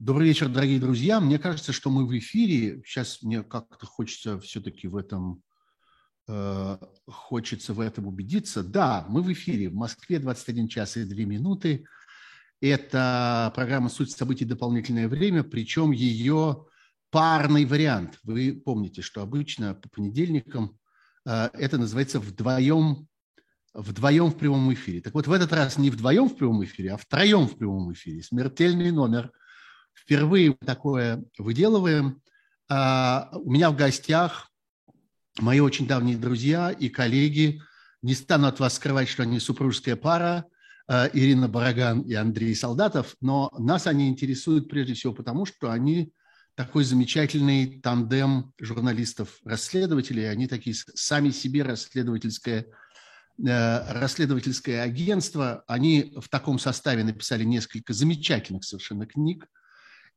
Добрый вечер, дорогие друзья. Мне кажется, что мы в эфире. Сейчас мне как-то хочется все-таки в этом э, хочется в этом убедиться. Да, мы в эфире. В Москве 21 час и 2 минуты. Это программа «Суть событий. Дополнительное время», причем ее парный вариант. Вы помните, что обычно по понедельникам э, это называется «Вдвоем вдвоем в прямом эфире. Так вот, в этот раз не вдвоем в прямом эфире, а втроем в прямом эфире. Смертельный номер – Впервые такое выделываем. А, у меня в гостях мои очень давние друзья и коллеги. Не стану от вас скрывать, что они супружеская пара, а, Ирина Бараган и Андрей Солдатов, но нас они интересуют прежде всего потому, что они такой замечательный тандем журналистов-расследователей. Они такие сами себе расследовательское, э, расследовательское агентство. Они в таком составе написали несколько замечательных совершенно книг –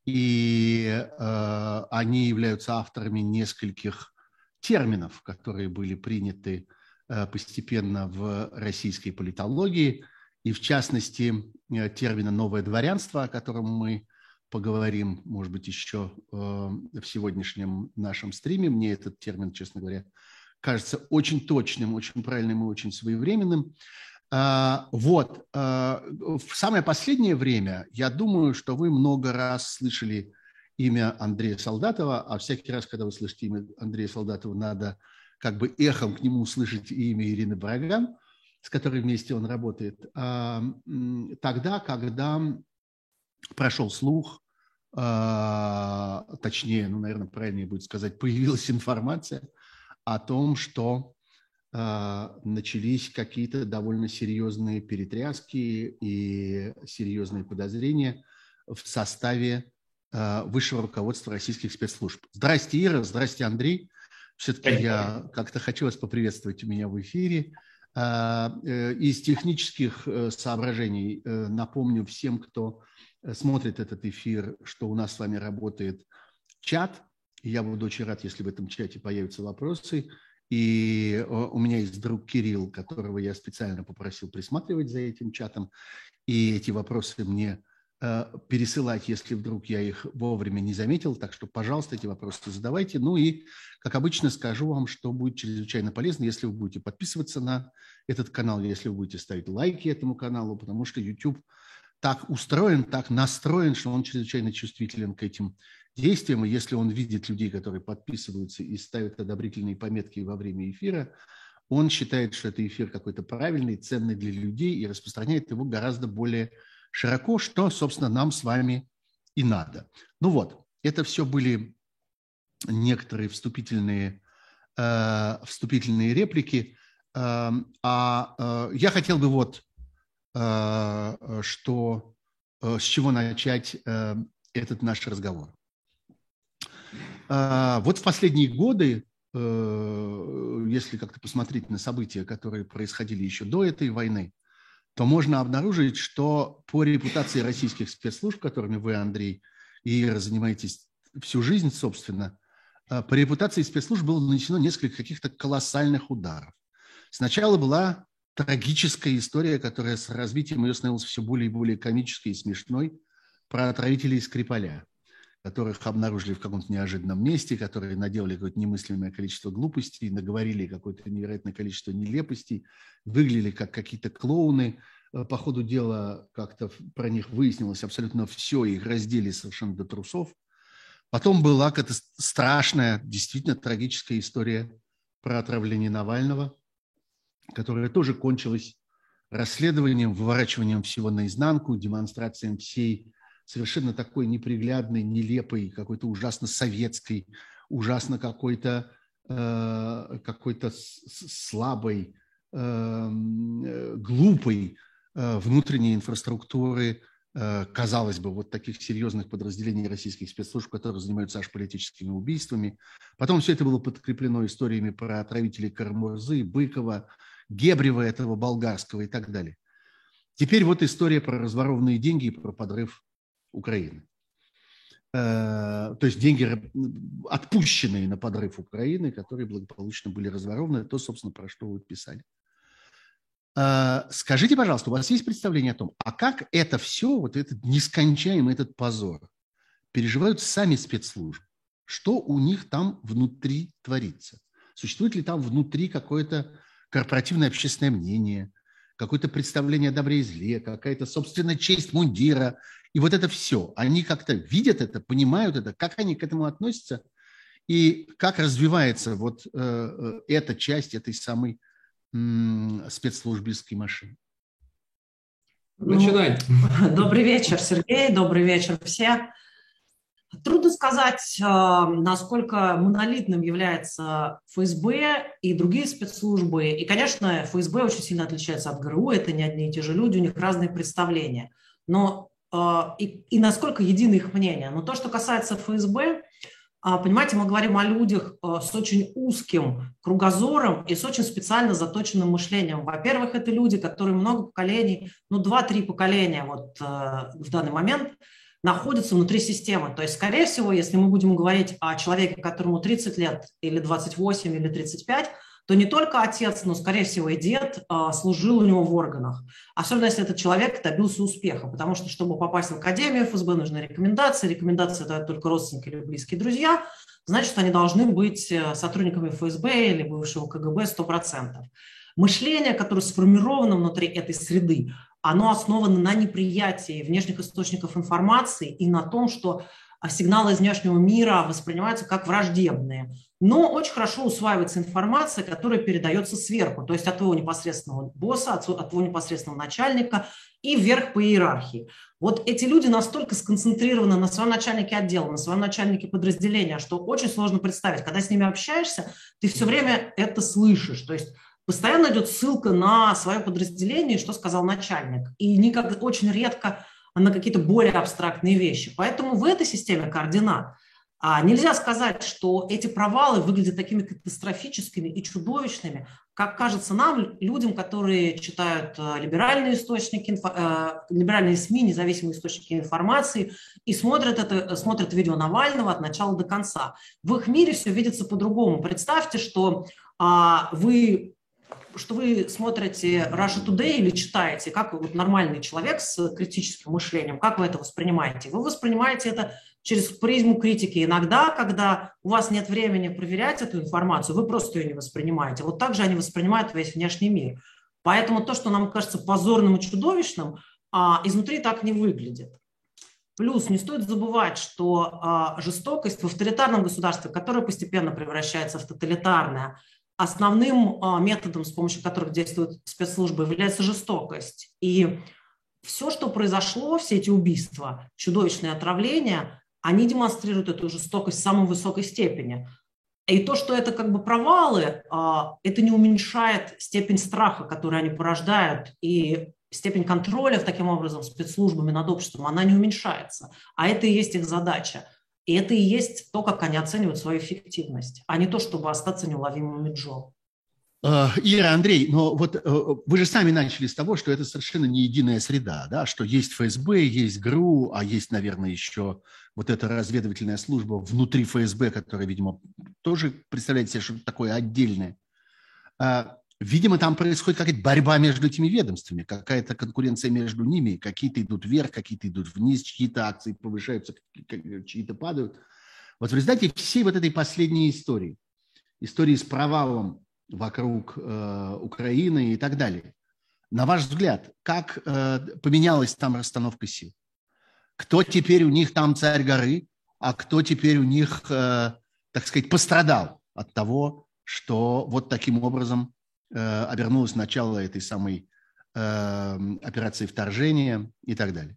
и э, они являются авторами нескольких терминов, которые были приняты э, постепенно в российской политологии, и в частности э, термина «новое дворянство», о котором мы поговорим, может быть, еще э, в сегодняшнем нашем стриме. Мне этот термин, честно говоря, кажется очень точным, очень правильным и очень своевременным. А, вот. А, в самое последнее время я думаю, что вы много раз слышали имя Андрея Солдатова, а всякий раз, когда вы слышите имя Андрея Солдатова, надо как бы эхом к нему услышать имя Ирины Бараган, с которой вместе он работает. А, тогда, когда прошел слух, точнее, ну, наверное, правильнее будет сказать, появилась информация о том, что начались какие-то довольно серьезные перетряски и серьезные подозрения в составе а, высшего руководства российских спецслужб. Здрасте, Ира, здрасте, Андрей. Все-таки я как-то хочу вас поприветствовать у меня в эфире. А, э, из технических э, соображений э, напомню всем, кто смотрит этот эфир, что у нас с вами работает чат. Я буду очень рад, если в этом чате появятся вопросы. И у меня есть друг Кирилл, которого я специально попросил присматривать за этим чатом, и эти вопросы мне э, пересылать, если вдруг я их вовремя не заметил. Так что, пожалуйста, эти вопросы задавайте. Ну и, как обычно, скажу вам, что будет чрезвычайно полезно, если вы будете подписываться на этот канал, если вы будете ставить лайки этому каналу, потому что YouTube так устроен, так настроен, что он чрезвычайно чувствителен к этим действиям, и если он видит людей, которые подписываются и ставят одобрительные пометки во время эфира, он считает, что это эфир какой-то правильный, ценный для людей и распространяет его гораздо более широко, что, собственно, нам с вами и надо. Ну вот, это все были некоторые вступительные, э, вступительные реплики. Э, а э, я хотел бы вот, э, что, э, с чего начать э, этот наш разговор. А, вот в последние годы, э, если как-то посмотреть на события, которые происходили еще до этой войны, то можно обнаружить, что по репутации российских спецслужб, которыми вы, Андрей, и занимаетесь всю жизнь, собственно, э, по репутации спецслужб было нанесено несколько каких-то колоссальных ударов. Сначала была трагическая история, которая с развитием ее становилась все более и более комической и смешной, про отравителей Скрипаля которых обнаружили в каком-то неожиданном месте, которые наделали какое-то немыслимое количество глупостей, наговорили какое-то невероятное количество нелепостей, выглядели как какие-то клоуны. Э, по ходу дела как-то про них выяснилось абсолютно все, их раздели совершенно до трусов. Потом была какая-то страшная, действительно трагическая история про отравление Навального, которая тоже кончилась расследованием, выворачиванием всего наизнанку, демонстрацией всей совершенно такой неприглядной, нелепой, какой-то ужасно советской, ужасно какой-то э, какой-то слабой, эм, э, глупой э, внутренней инфраструктуры, э, казалось бы, вот таких серьезных подразделений российских спецслужб, которые занимаются аж политическими убийствами. Потом все это было подкреплено историями про отравителей Кармурзы, Быкова, Гебрева этого болгарского и так далее. Теперь вот история про разворованные деньги и про подрыв Украины. Э, то есть деньги, отпущенные на подрыв Украины, которые благополучно были разворованы, то, собственно, про что вы писали. Э, скажите, пожалуйста, у вас есть представление о том, а как это все, вот этот нескончаемый этот позор, переживают сами спецслужбы. Что у них там внутри творится? Существует ли там внутри какое-то корпоративное общественное мнение, какое-то представление о добре и зле, какая-то собственная честь мундира. И вот это все. Они как-то видят это, понимают это, как они к этому относятся, и как развивается вот э, э эта часть этой самой э, спецслужбистской машины. Начинай. Ну, добрый вечер, Сергей, добрый вечер все. Трудно сказать, э, насколько монолитным является ФСБ и другие спецслужбы. И, конечно, ФСБ очень сильно отличается от ГРУ, это не одни и те же люди, у них разные представления. Но и, и насколько едины их мнения. Но то, что касается ФСБ, а, понимаете, мы говорим о людях э, с очень узким кругозором и с очень специально заточенным мышлением. Во-первых, это люди, которые много поколений, ну, два-три поколения вот в данный момент – находятся внутри системы. То есть, скорее всего, если мы будем говорить о человеке, которому 30 лет или 28 или 35, то не только отец, но, скорее всего, и дед а, служил у него в органах. Особенно, если этот человек добился успеха, потому что, чтобы попасть в Академию ФСБ, нужны рекомендации. Рекомендации дают только родственники или близкие друзья. Значит, они должны быть э, сотрудниками ФСБ или бывшего КГБ 100%. Мышление, которое сформировано внутри этой среды, оно основано на неприятии внешних источников информации и на том, что а, сигналы из внешнего мира воспринимаются как враждебные. Но очень хорошо усваивается информация, которая передается сверху, то есть от твоего непосредственного босса, от твоего непосредственного начальника и вверх по иерархии. Вот эти люди настолько сконцентрированы на своем начальнике отдела, на своем начальнике подразделения, что очень сложно представить. Когда с ними общаешься, ты все время это слышишь. То есть постоянно идет ссылка на свое подразделение, что сказал начальник. И никак, очень редко на какие-то более абстрактные вещи. Поэтому в этой системе координат а нельзя сказать, что эти провалы выглядят такими катастрофическими и чудовищными, как кажется нам, людям, которые читают э, либеральные источники, э, либеральные СМИ, независимые источники информации и смотрят, это, смотрят видео Навального от начала до конца. В их мире все видится по-другому. Представьте, что а, вы что вы смотрите Russia Today или читаете, как вот нормальный человек с критическим мышлением, как вы это воспринимаете? Вы воспринимаете это через призму критики. Иногда, когда у вас нет времени проверять эту информацию, вы просто ее не воспринимаете. Вот так же они воспринимают весь внешний мир. Поэтому то, что нам кажется позорным и чудовищным, а, изнутри так не выглядит. Плюс не стоит забывать, что а, жестокость в авторитарном государстве, которое постепенно превращается в тоталитарное, основным а, методом, с помощью которых действуют спецслужбы, является жестокость. И все, что произошло, все эти убийства, чудовищные отравления, они демонстрируют эту жестокость в самой высокой степени. И то, что это как бы провалы, а, это не уменьшает степень страха, который они порождают, и степень контроля таким образом спецслужбами над обществом, она не уменьшается. А это и есть их задача. И это и есть то, как они оценивают свою эффективность, а не то, чтобы остаться неуловимыми Джо. Э, Ира, Андрей, но вот э, вы же сами начали с того, что это совершенно не единая среда, да, что есть ФСБ, есть ГРУ, а есть, наверное, еще вот эта разведывательная служба внутри ФСБ, которая, видимо, тоже представляет себе что-то такое отдельное. А Видимо, там происходит какая-то борьба между этими ведомствами, какая-то конкуренция между ними. Какие-то идут вверх, какие-то идут вниз, чьи-то акции повышаются, чьи-то падают. Вот в результате всей вот этой последней истории, истории с провалом вокруг э, Украины и так далее, на ваш взгляд, как э, поменялась там расстановка сил? Кто теперь у них там царь горы, а кто теперь у них, э, так сказать, пострадал от того, что вот таким образом Э, обернулось начало этой самой эм, операции вторжения и так далее?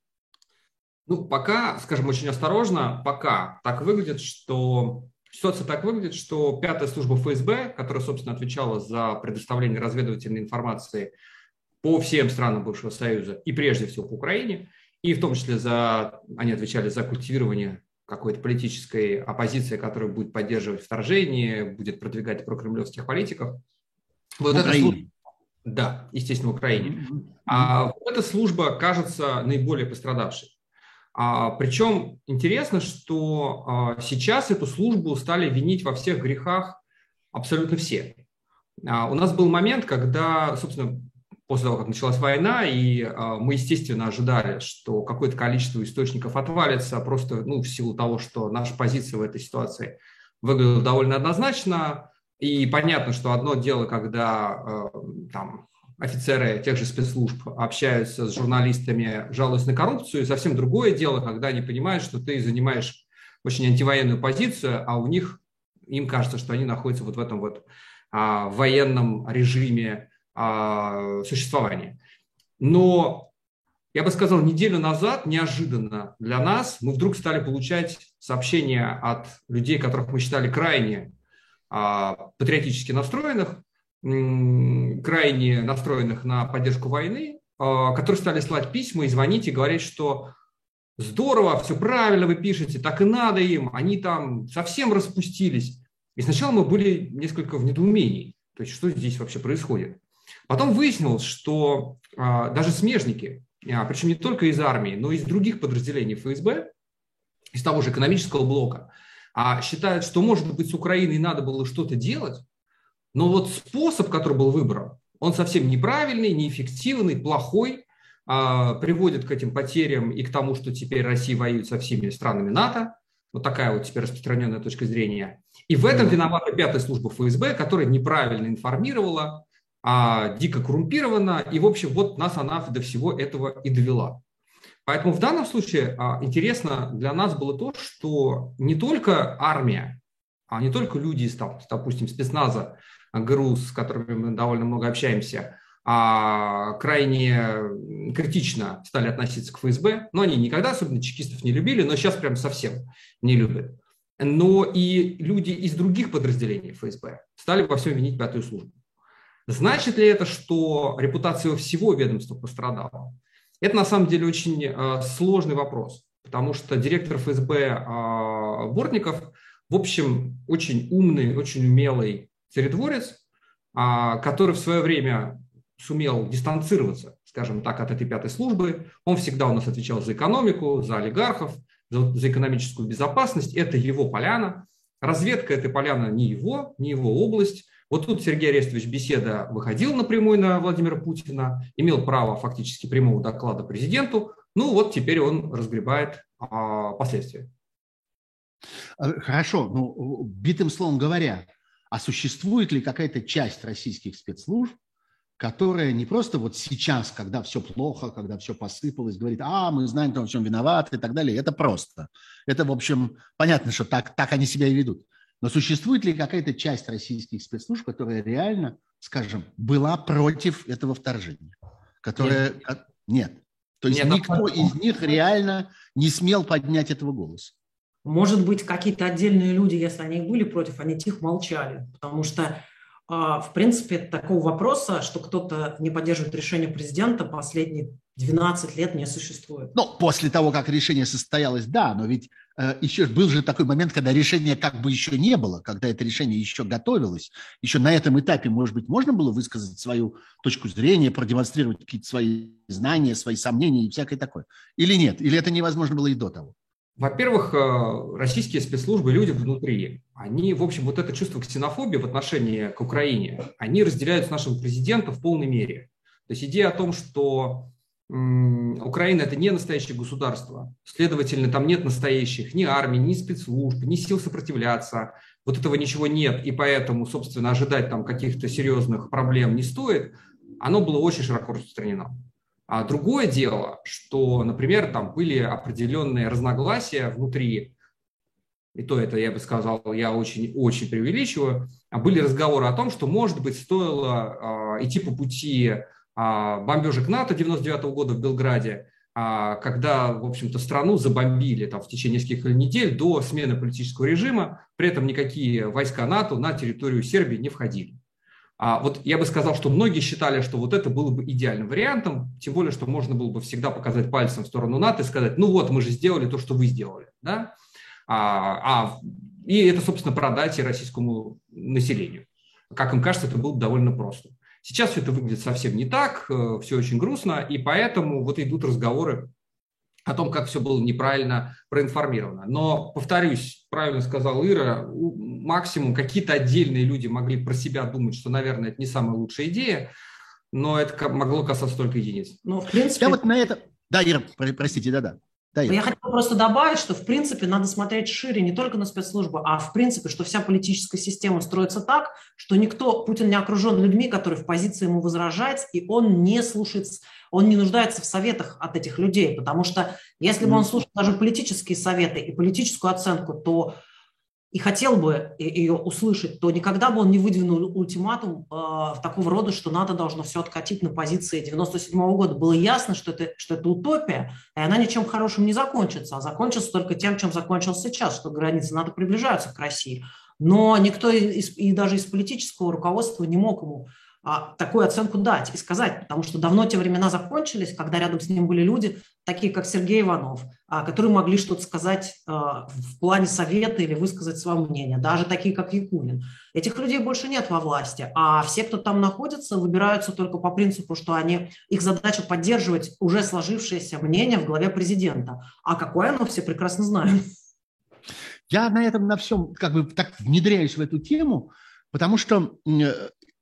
Ну, пока, скажем, очень осторожно, пока так выглядит, что ситуация так выглядит, что пятая служба ФСБ, которая, собственно, отвечала за предоставление разведывательной информации по всем странам бывшего Союза и прежде всего по Украине, и в том числе за, они отвечали за культивирование какой-то политической оппозиции, которая будет поддерживать вторжение, будет продвигать прокремлевских политиков – вот в Украине. Служба, да, естественно, в Украине. А вот эта служба кажется наиболее пострадавшей. А, причем интересно, что а, сейчас эту службу стали винить во всех грехах абсолютно все. А, у нас был момент, когда, собственно, после того, как началась война, и мы, естественно, ожидали, что какое-то количество источников отвалится просто ну, в силу того, что наша позиция в этой ситуации выглядела довольно однозначно. И понятно, что одно дело, когда там, офицеры тех же спецслужб общаются с журналистами, жалуясь на коррупцию, и совсем другое дело, когда они понимают, что ты занимаешь очень антивоенную позицию, а у них, им кажется, что они находятся вот в этом вот а, военном режиме а, существования. Но я бы сказал, неделю назад неожиданно для нас мы вдруг стали получать сообщения от людей, которых мы считали крайне а, патриотически настроенных, крайне настроенных на поддержку войны, а, которые стали слать письма и звонить и говорить, что здорово, все правильно вы пишете, так и надо им, они там совсем распустились. И сначала мы были несколько в недоумении, то есть что здесь вообще происходит. Потом выяснилось, что а, даже смежники, а, причем не только из армии, но и из других подразделений ФСБ, из того же экономического блока, считают, что, может быть, с Украиной надо было что-то делать, но вот способ, который был выбран, он совсем неправильный, неэффективный, плохой, а, приводит к этим потерям и к тому, что теперь Россия воюет со всеми странами НАТО. Вот такая вот теперь распространенная точка зрения. И в этом виновата пятая служба ФСБ, которая неправильно информировала, а, дико коррумпирована, и, в общем, вот нас она до всего этого и довела. Поэтому в данном случае а, интересно для нас было то, что не только армия, а не только люди из, там, допустим, спецназа ГРУ, с которыми мы довольно много общаемся, а крайне критично стали относиться к ФСБ. Но они никогда особенно чекистов не любили, но сейчас прям совсем не любят. Но и люди из других подразделений ФСБ стали во всем винить пятую службу. Значит ли это, что репутация всего ведомства пострадала? Это на самом деле очень э, сложный вопрос, потому что директор ФСБ э, Бортников, в общем, очень умный, очень умелый царедворец, а, который в свое время сумел дистанцироваться, скажем так, от этой пятой службы. Он всегда у нас отвечал за экономику, за олигархов, за, за экономическую безопасность. Это его поляна. Разведка – это поляна не его, не его область. Вот тут Сергей Арестович Беседа выходил напрямую на Владимира Путина, имел право фактически прямого доклада президенту. Ну вот теперь он разгребает а, последствия. Хорошо, ну, битым словом говоря, а существует ли какая-то часть российских спецслужб, которая не просто вот сейчас, когда все плохо, когда все посыпалось, говорит, а, мы знаем, кто во всем виноват и так далее. Это просто. Это, в общем, понятно, что так, так они себя и ведут. Но существует ли какая-то часть российских спецслужб, которая реально, скажем, была против этого вторжения? Которая... Нет. Нет. То есть Нет, никто из них реально не смел поднять этого голоса. Может быть, какие-то отдельные люди, если они были против, они тихо молчали, потому что а, в принципе, такого вопроса, что кто-то не поддерживает решение президента, последние 12 лет не существует. Ну, после того, как решение состоялось, да, но ведь э, еще был же такой момент, когда решения как бы еще не было, когда это решение еще готовилось. Еще на этом этапе, может быть, можно было высказать свою точку зрения, продемонстрировать какие-то свои знания, свои сомнения и всякое такое. Или нет? Или это невозможно было и до того? Во-первых, э, российские спецслужбы, люди внутри, они, в общем, вот это чувство ксенофобии в отношении к Украине, они разделяют с нашим президентом в полной мере. То есть идея о том, что Украина – это не настоящее государство, следовательно, там нет настоящих ни армии, ни спецслужб, ни сил сопротивляться, вот этого ничего нет, и поэтому, собственно, ожидать там каких-то серьезных проблем не стоит, оно было очень широко распространено. А другое дело, что, например, там были определенные разногласия внутри, и то это, я бы сказал, я очень-очень преувеличиваю, а были разговоры о том, что, может быть, стоило э, идти по пути э, бомбежек НАТО 99 -го года в Белграде, э, когда, в общем-то, страну забомбили там, в течение нескольких недель до смены политического режима, при этом никакие войска НАТО на территорию Сербии не входили. А вот я бы сказал, что многие считали, что вот это было бы идеальным вариантом, тем более, что можно было бы всегда показать пальцем в сторону НАТО и сказать, ну вот, мы же сделали то, что вы сделали. Да? А, а, и это, собственно, продать и российскому населению. Как им кажется, это было бы довольно просто. Сейчас все это выглядит совсем не так, э, все очень грустно, и поэтому вот идут разговоры о том, как все было неправильно проинформировано. Но, повторюсь, правильно сказал Ира, максимум какие-то отдельные люди могли про себя думать, что, наверное, это не самая лучшая идея. но это могло касаться только единиц. Ну, в принципе... Я вот на это... Да, Ира, простите, да-да. Да, я хотела просто добавить, что в принципе надо смотреть шире не только на спецслужбы, а в принципе, что вся политическая система строится так, что никто, Путин не окружен людьми, которые в позиции ему возражать, и он не слушает, он не нуждается в советах от этих людей, потому что если бы он слушал даже политические советы и политическую оценку, то и хотел бы ее услышать, то никогда бы он не выдвинул ультиматум э, такого рода, что НАТО должно все откатить на позиции 97 -го года. Было ясно, что это, что это утопия, и она ничем хорошим не закончится, а закончится только тем, чем закончилась сейчас, что границы НАТО приближаются к России. Но никто из, и даже из политического руководства не мог ему такую оценку дать и сказать, потому что давно те времена закончились, когда рядом с ним были люди, такие как Сергей Иванов, а, которые могли что-то сказать а, в плане совета или высказать свое мнение, даже такие как Якунин. Этих людей больше нет во власти, а все, кто там находится, выбираются только по принципу, что они, их задача поддерживать уже сложившееся мнение в главе президента. А какое оно, все прекрасно знают. Я на этом на всем как бы так внедряюсь в эту тему, потому что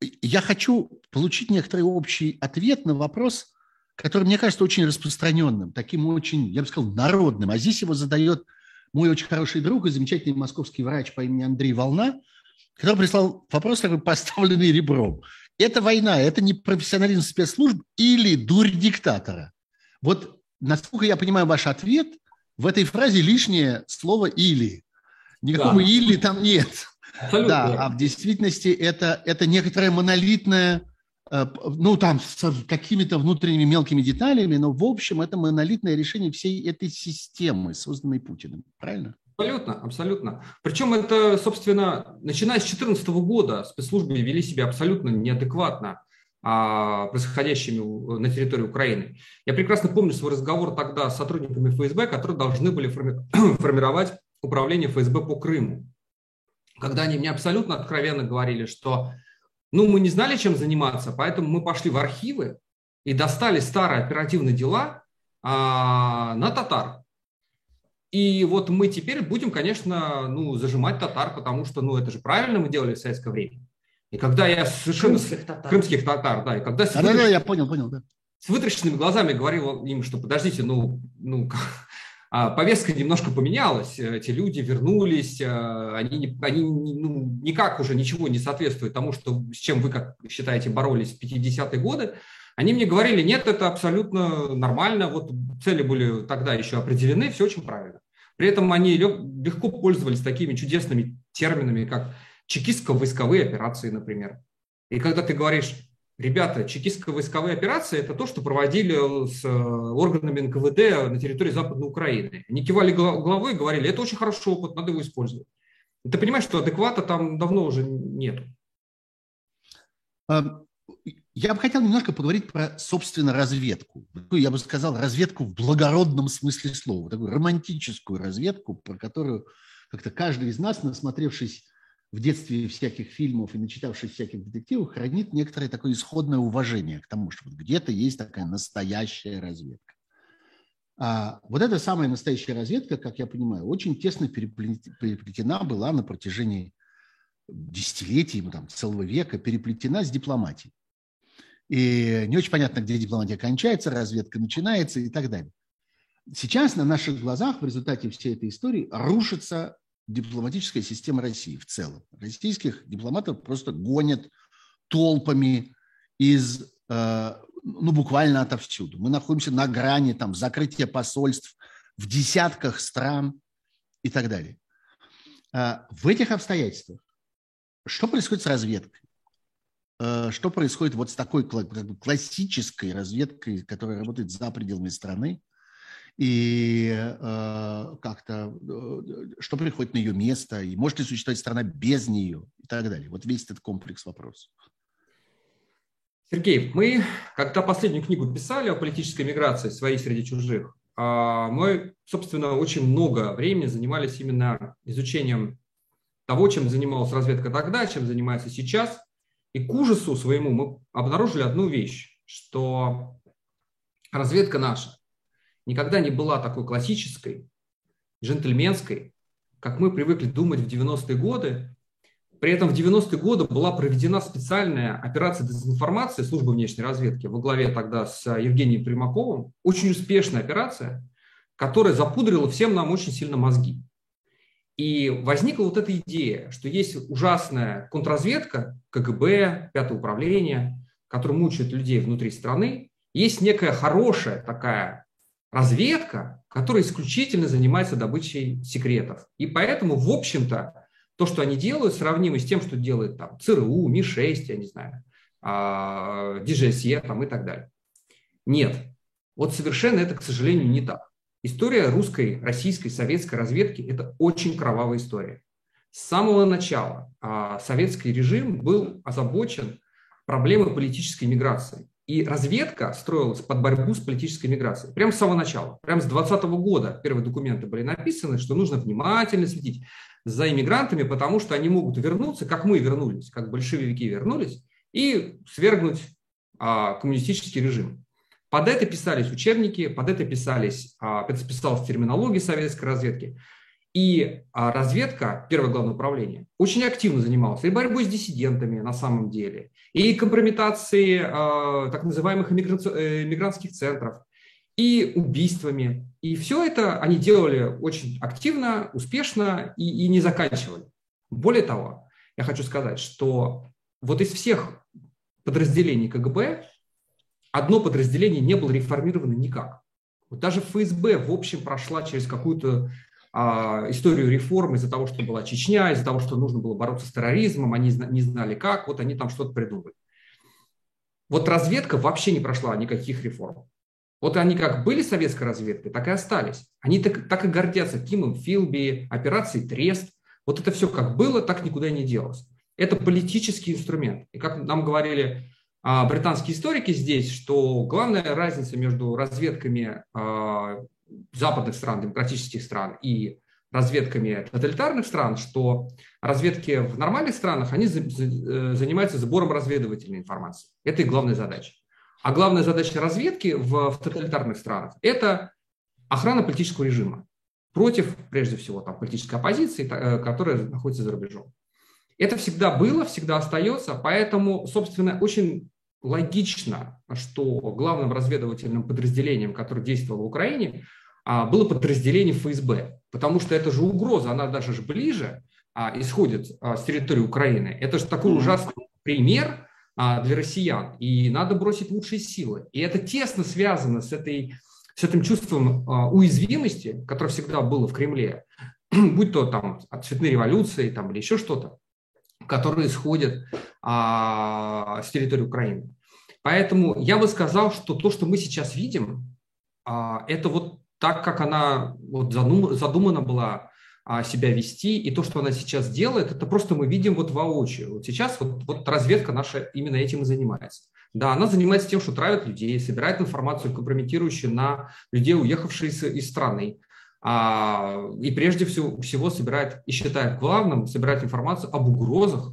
я хочу получить некоторый общий ответ на вопрос, который, мне кажется, очень распространенным, таким очень, я бы сказал, народным. А здесь его задает мой очень хороший друг и замечательный московский врач по имени Андрей Волна, который прислал вопрос, такой поставленный ребром. Это война, это не профессионализм спецслужб или дурь диктатора. Вот, насколько я понимаю ваш ответ, в этой фразе лишнее слово «или». Никакого да. «или» там нет. Абсолютно. Да, а в действительности это, это некоторая монолитная, э, ну, там, с какими-то внутренними мелкими деталями, но, в общем, это монолитное решение всей этой системы, созданной Путиным. Правильно? Абсолютно, абсолютно. Причем это, собственно, начиная с 2014 года спецслужбы вели себя абсолютно неадекватно а, происходящими на территории Украины. Я прекрасно помню свой разговор тогда с сотрудниками ФСБ, которые должны были формировать управление ФСБ по Крыму когда они мне абсолютно откровенно говорили, что ну, мы не знали, чем заниматься, поэтому мы пошли в архивы и достали старые оперативные дела а, на татар. И вот мы теперь будем, конечно, ну, зажимать татар, потому что, ну, это же правильно мы делали в советское время. И когда я совершенно... Крымских татар. Крымских татар, да. И когда с, да, вытрящ... да, я понял, понял, да. С вытраченными глазами говорил им, что подождите, ну, ну повестка немножко поменялась, эти люди вернулись, э, они, они ну, никак уже ничего не соответствуют тому, что, с чем вы, как считаете, боролись в 50-е годы. Они мне говорили, нет, это абсолютно нормально, вот цели были тогда еще определены, все очень правильно. При этом они легко пользовались такими чудесными терминами, как чекистско-войсковые операции, например. И когда ты говоришь, Ребята, чекистско-войсковые операции – это то, что проводили с э, органами НКВД на территории Западной Украины. Они кивали головой и говорили, это очень хороший опыт, надо его использовать. ты понимаешь, что адеквата там давно уже нет. Я бы хотел немножко поговорить про, собственно, разведку. Я бы сказал, разведку в благородном смысле слова. Такую романтическую разведку, про которую как-то каждый из нас, насмотревшись в детстве всяких фильмов и начитавшись всяких детективов, хранит некоторое такое исходное уважение к тому, что вот где-то есть такая настоящая разведка. А вот эта самая настоящая разведка, как я понимаю, очень тесно переплетена была на протяжении десятилетий, там, целого века, переплетена с дипломатией. И не очень понятно, где дипломатия кончается, разведка начинается и так далее. Сейчас на наших глазах в результате всей этой истории рушится дипломатическая система России в целом. Российских дипломатов просто гонят толпами из, э, ну, буквально отовсюду. Мы находимся на грани там, закрытия посольств в десятках стран и так далее. Э, в этих обстоятельствах что происходит с разведкой? Э, что происходит вот с такой классической разведкой, которая работает за пределами страны? И э, как-то, э, что приходит на ее место, и может ли существовать страна без нее и так далее. Вот весь этот комплекс вопросов. Сергей, мы, когда последнюю книгу писали о политической миграции «Свои среди чужих», а, мы, собственно, очень много времени занимались именно изучением того, чем занималась разведка тогда, чем занимается сейчас. И к ужасу своему мы обнаружили одну вещь, что разведка наша никогда не была такой классической, джентльменской, как мы привыкли думать в 90-е годы. При этом в 90-е годы была проведена специальная операция дезинформации службы внешней разведки во главе тогда с Евгением Примаковым. Очень успешная операция, которая запудрила всем нам очень сильно мозги. И возникла вот эта идея, что есть ужасная контрразведка, КГБ, Пятое управление, которое мучает людей внутри страны. Есть некая хорошая такая разведка, которая исключительно занимается добычей секретов. И поэтому, в общем-то, то, что они делают, сравнимо с тем, что делает там ЦРУ, Ми-6, я не знаю, а, там, и так далее. Нет. Вот совершенно это, к сожалению, не так. История русской, российской, советской разведки – это очень кровавая история. С самого начала а, советский режим был озабочен проблемой политической миграции. И разведка строилась под борьбу с политической миграцией. Прямо с самого начала. Прямо с 2020 года первые документы были написаны, что нужно внимательно следить за иммигрантами, потому что они могут вернуться, как мы вернулись, как большевики вернулись, и свергнуть а, коммунистический режим. Под это писались учебники, под это писались, а, писалась терминология советской разведки. И а, разведка, первое главное управление, очень активно занималась и борьбой с диссидентами на самом деле, и компрометацией а, так называемых э, центров, и убийствами. И все это они делали очень активно, успешно и, и не заканчивали. Более того, я хочу сказать, что вот из всех подразделений КГБ одно подразделение не было реформировано никак. Вот даже ФСБ, в общем, прошла через какую-то историю реформ из-за того, что была Чечня, из-за того, что нужно было бороться с терроризмом, они не знали как, вот они там что-то придумали. Вот разведка вообще не прошла никаких реформ. Вот они как были советской разведкой, так и остались. Они так, так и гордятся Кимом Филби, операцией Трест. Вот это все как было, так никуда не делось. Это политический инструмент. И как нам говорили а, британские историки здесь, что главная разница между разведками а, западных стран, демократических стран и разведками тоталитарных стран, что разведки в нормальных странах, они э, занимаются сбором разведывательной информации. Это их главная задача. А главная задача разведки в, в тоталитарных странах – это охрана политического режима против, прежде всего, там, политической оппозиции, э, которая находится за рубежом. Это всегда было, всегда остается, поэтому, собственно, очень логично, что главным разведывательным подразделением, которое действовало в Украине, а, было подразделение ФСБ, потому что это же угроза, она даже же ближе а, исходит а, с территории Украины. Это же такой ужасный пример для россиян, и надо бросить лучшие силы. И это тесно связано с, этой, с этим чувством уязвимости, которое всегда было в Кремле, будь то там от цветной революции там, или еще что-то, которые исходят а, с территории Украины. Поэтому я бы сказал, что то, что мы сейчас видим, а, это вот так, как она вот задумана была а, себя вести, и то, что она сейчас делает, это просто мы видим вот воочию. Вот сейчас вот, вот разведка наша именно этим и занимается. Да, она занимается тем, что травит людей, собирает информацию, компрометирующую на людей, уехавшие из, из страны. А, и прежде всего, всего собирает и считает главным собирать информацию об угрозах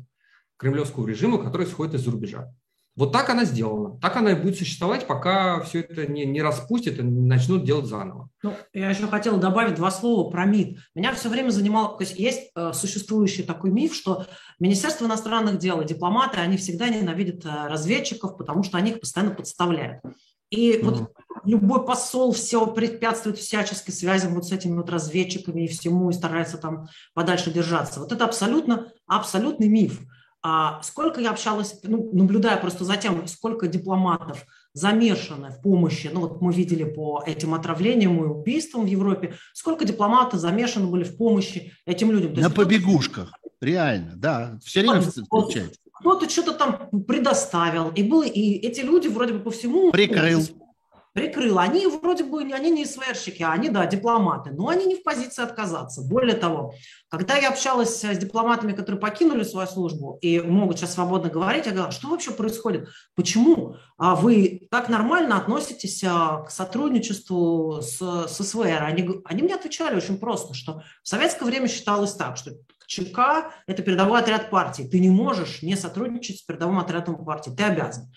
кремлевского режима, который исходит из-за рубежа. Вот так она сделана. Так она и будет существовать, пока все это не, не распустит и начнут делать заново. Ну, я еще хотела добавить два слова про МИД. Меня все время занимало, то есть есть э, существующий такой миф, что Министерство иностранных дел и дипломаты, они всегда ненавидят э, разведчиков, потому что они их постоянно подставляют. И mm-hmm. вот любой посол все препятствует всячески связям вот с этими вот разведчиками и всему, и старается там подальше держаться. Вот это абсолютно, абсолютный миф. А сколько я общалась, ну, наблюдая просто за тем, сколько дипломатов замешаны в помощи, ну вот мы видели по этим отравлениям и убийствам в Европе, сколько дипломатов замешаны были в помощи этим людям. На побегушках, реально, да, все время встречается. Кто-то что-то там предоставил, и, было, и эти люди вроде бы по всему... Прикрыл прикрыл. Они вроде бы, они не СВРщики, они, да, дипломаты, но они не в позиции отказаться. Более того, когда я общалась с дипломатами, которые покинули свою службу и могут сейчас свободно говорить, я говорю, что вообще происходит? Почему а вы так нормально относитесь а, к сотрудничеству с, с СВР? Они, они мне отвечали очень просто, что в советское время считалось так, что ЧК – это передовой отряд партии. Ты не можешь не сотрудничать с передовым отрядом партии, ты обязан.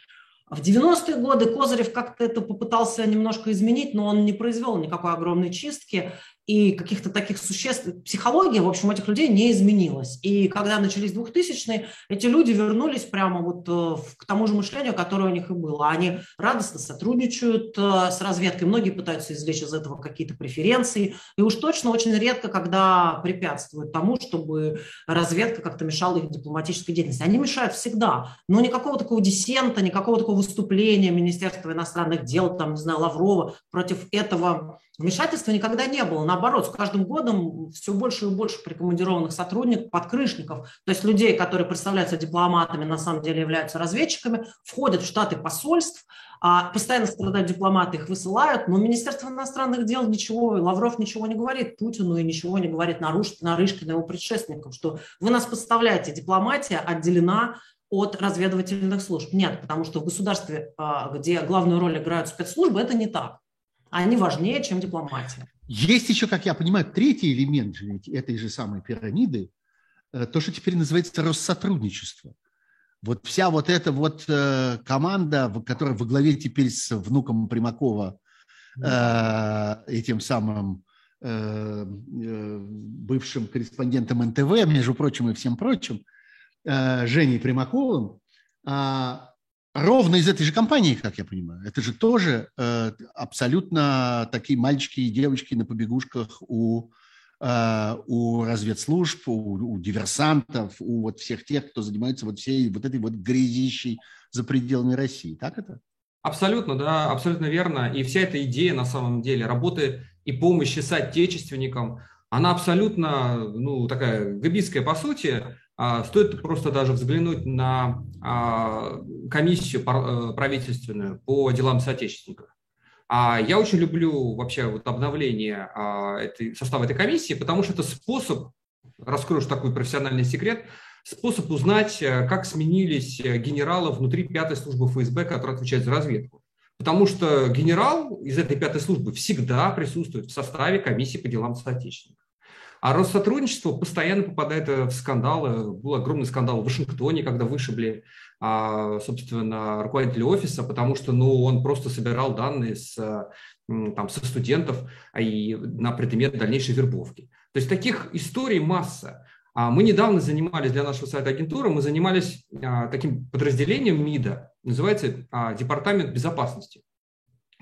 В 90-е годы Козырев как-то это попытался немножко изменить, но он не произвел никакой огромной чистки. И каких-то таких существ, психология, в общем, этих людей не изменилась. И когда начались 2000-е, эти люди вернулись прямо вот э, к тому же мышлению, которое у них и было. Они радостно сотрудничают э, с разведкой, многие пытаются извлечь из этого какие-то преференции, и уж точно очень редко, когда препятствуют тому, чтобы разведка как-то мешала их дипломатической деятельности. Они мешают всегда, но никакого такого диссента, никакого такого выступления Министерства иностранных дел, там, не знаю, Лаврова против этого вмешательства никогда не было. Наоборот, с каждым годом все больше и больше прикомандированных сотрудников, подкрышников, то есть людей, которые представляются дипломатами, на самом деле являются разведчиками, входят в штаты посольств, а постоянно страдают дипломаты, их высылают, но Министерство иностранных дел ничего, Лавров ничего не говорит Путину и ничего не говорит Нарышкину его предшественникам, что вы нас подставляете, дипломатия отделена от разведывательных служб. Нет, потому что в государстве, а, где главную роль играют спецслужбы, это не так они важнее, чем дипломатия. Есть еще, как я понимаю, третий элемент этой же самой пирамиды, э, то, что теперь называется Россотрудничество. Вот вся вот эта вот э, команда, которая во главе теперь с внуком Примакова, э, этим самым бывшим корреспондентом НТВ, между прочим, и всем прочим, Женей Примаковым, а, ровно из этой же компании, как я понимаю. Это же тоже э, абсолютно такие мальчики и девочки на побегушках у, э, у разведслужб, у, у диверсантов, у вот всех тех, кто занимается вот всей вот этой вот грязищей за пределами России. Так это? Абсолютно, да, абсолютно верно. И вся эта идея на самом деле работы и помощи соотечественникам, она абсолютно, ну, такая габистская по сути, стоит просто даже взглянуть на а, комиссию э, правительственную по делам соотечественников. А я очень люблю вообще вот обновление а, этой, состава этой комиссии, потому что это способ, раскрою такой профессиональный секрет, способ узнать, э, как сменились э, генералы внутри пятой службы ФСБ, которая отвечает за разведку. Потому что генерал из этой пятой службы всегда присутствует в составе комиссии по делам соотечественников. А Россотрудничество постоянно попадает э, в скандалы. Был огромный скандал в Вашингтоне, когда вышибли, а, собственно, руководителя офиса, потому что ну, он просто собирал данные с, там, со студентов а, и на предмет дальнейшей вербовки. То есть таких историй масса. А мы недавно занимались для нашего сайта агентуры, мы занимались таким подразделением МИДа, называется Департамент безопасности.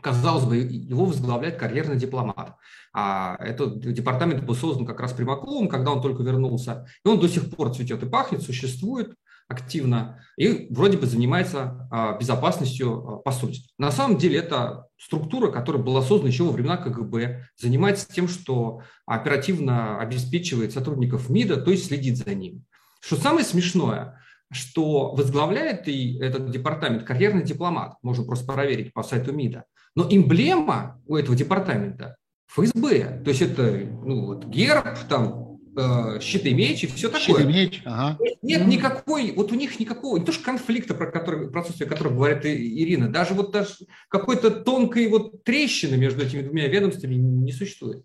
Казалось бы, его возглавляет карьерный дипломат. А этот департамент был создан как раз Примаковым, когда он только вернулся. И он до сих пор цветет и пахнет, существует активно и вроде бы занимается а, безопасностью а, посольств. На самом деле это структура, которая была создана еще во времена КГБ, занимается тем, что оперативно обеспечивает сотрудников МИДа, то есть следит за ним. Что самое смешное, что возглавляет и этот департамент карьерный дипломат, можно просто проверить по сайту МИДа. Но эмблема у этого департамента ФСБ. То есть это ну, вот герб, там, э, щит и меч и все такое. Щит и меч, ага. Нет никакой, вот у них никакого, не то что конфликта, про который, про отсутствие которого говорит Ирина, даже вот даже какой-то тонкой вот трещины между этими двумя ведомствами не существует.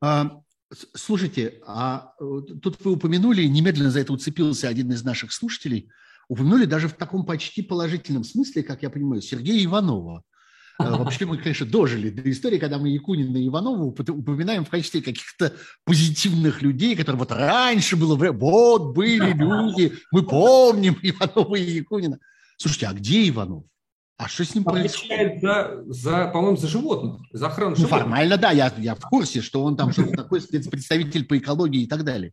А, слушайте, а тут вы упомянули, немедленно за это уцепился один из наших слушателей – упомянули даже в таком почти положительном смысле, как я понимаю, Сергея Иванова. Э, вообще мы, конечно, дожили до истории, когда мы Якунина и Иванова упоминаем в качестве каких-то позитивных людей, которые вот раньше было, вот были люди, мы помним Иванова и Якунина. Слушайте, а где Иванов? А что с ним происходит? За, за, по-моему, за животных, за охрану ну, животных. Формально, да, я, я в курсе, что он там что-то такой спецпредставитель по экологии и так далее.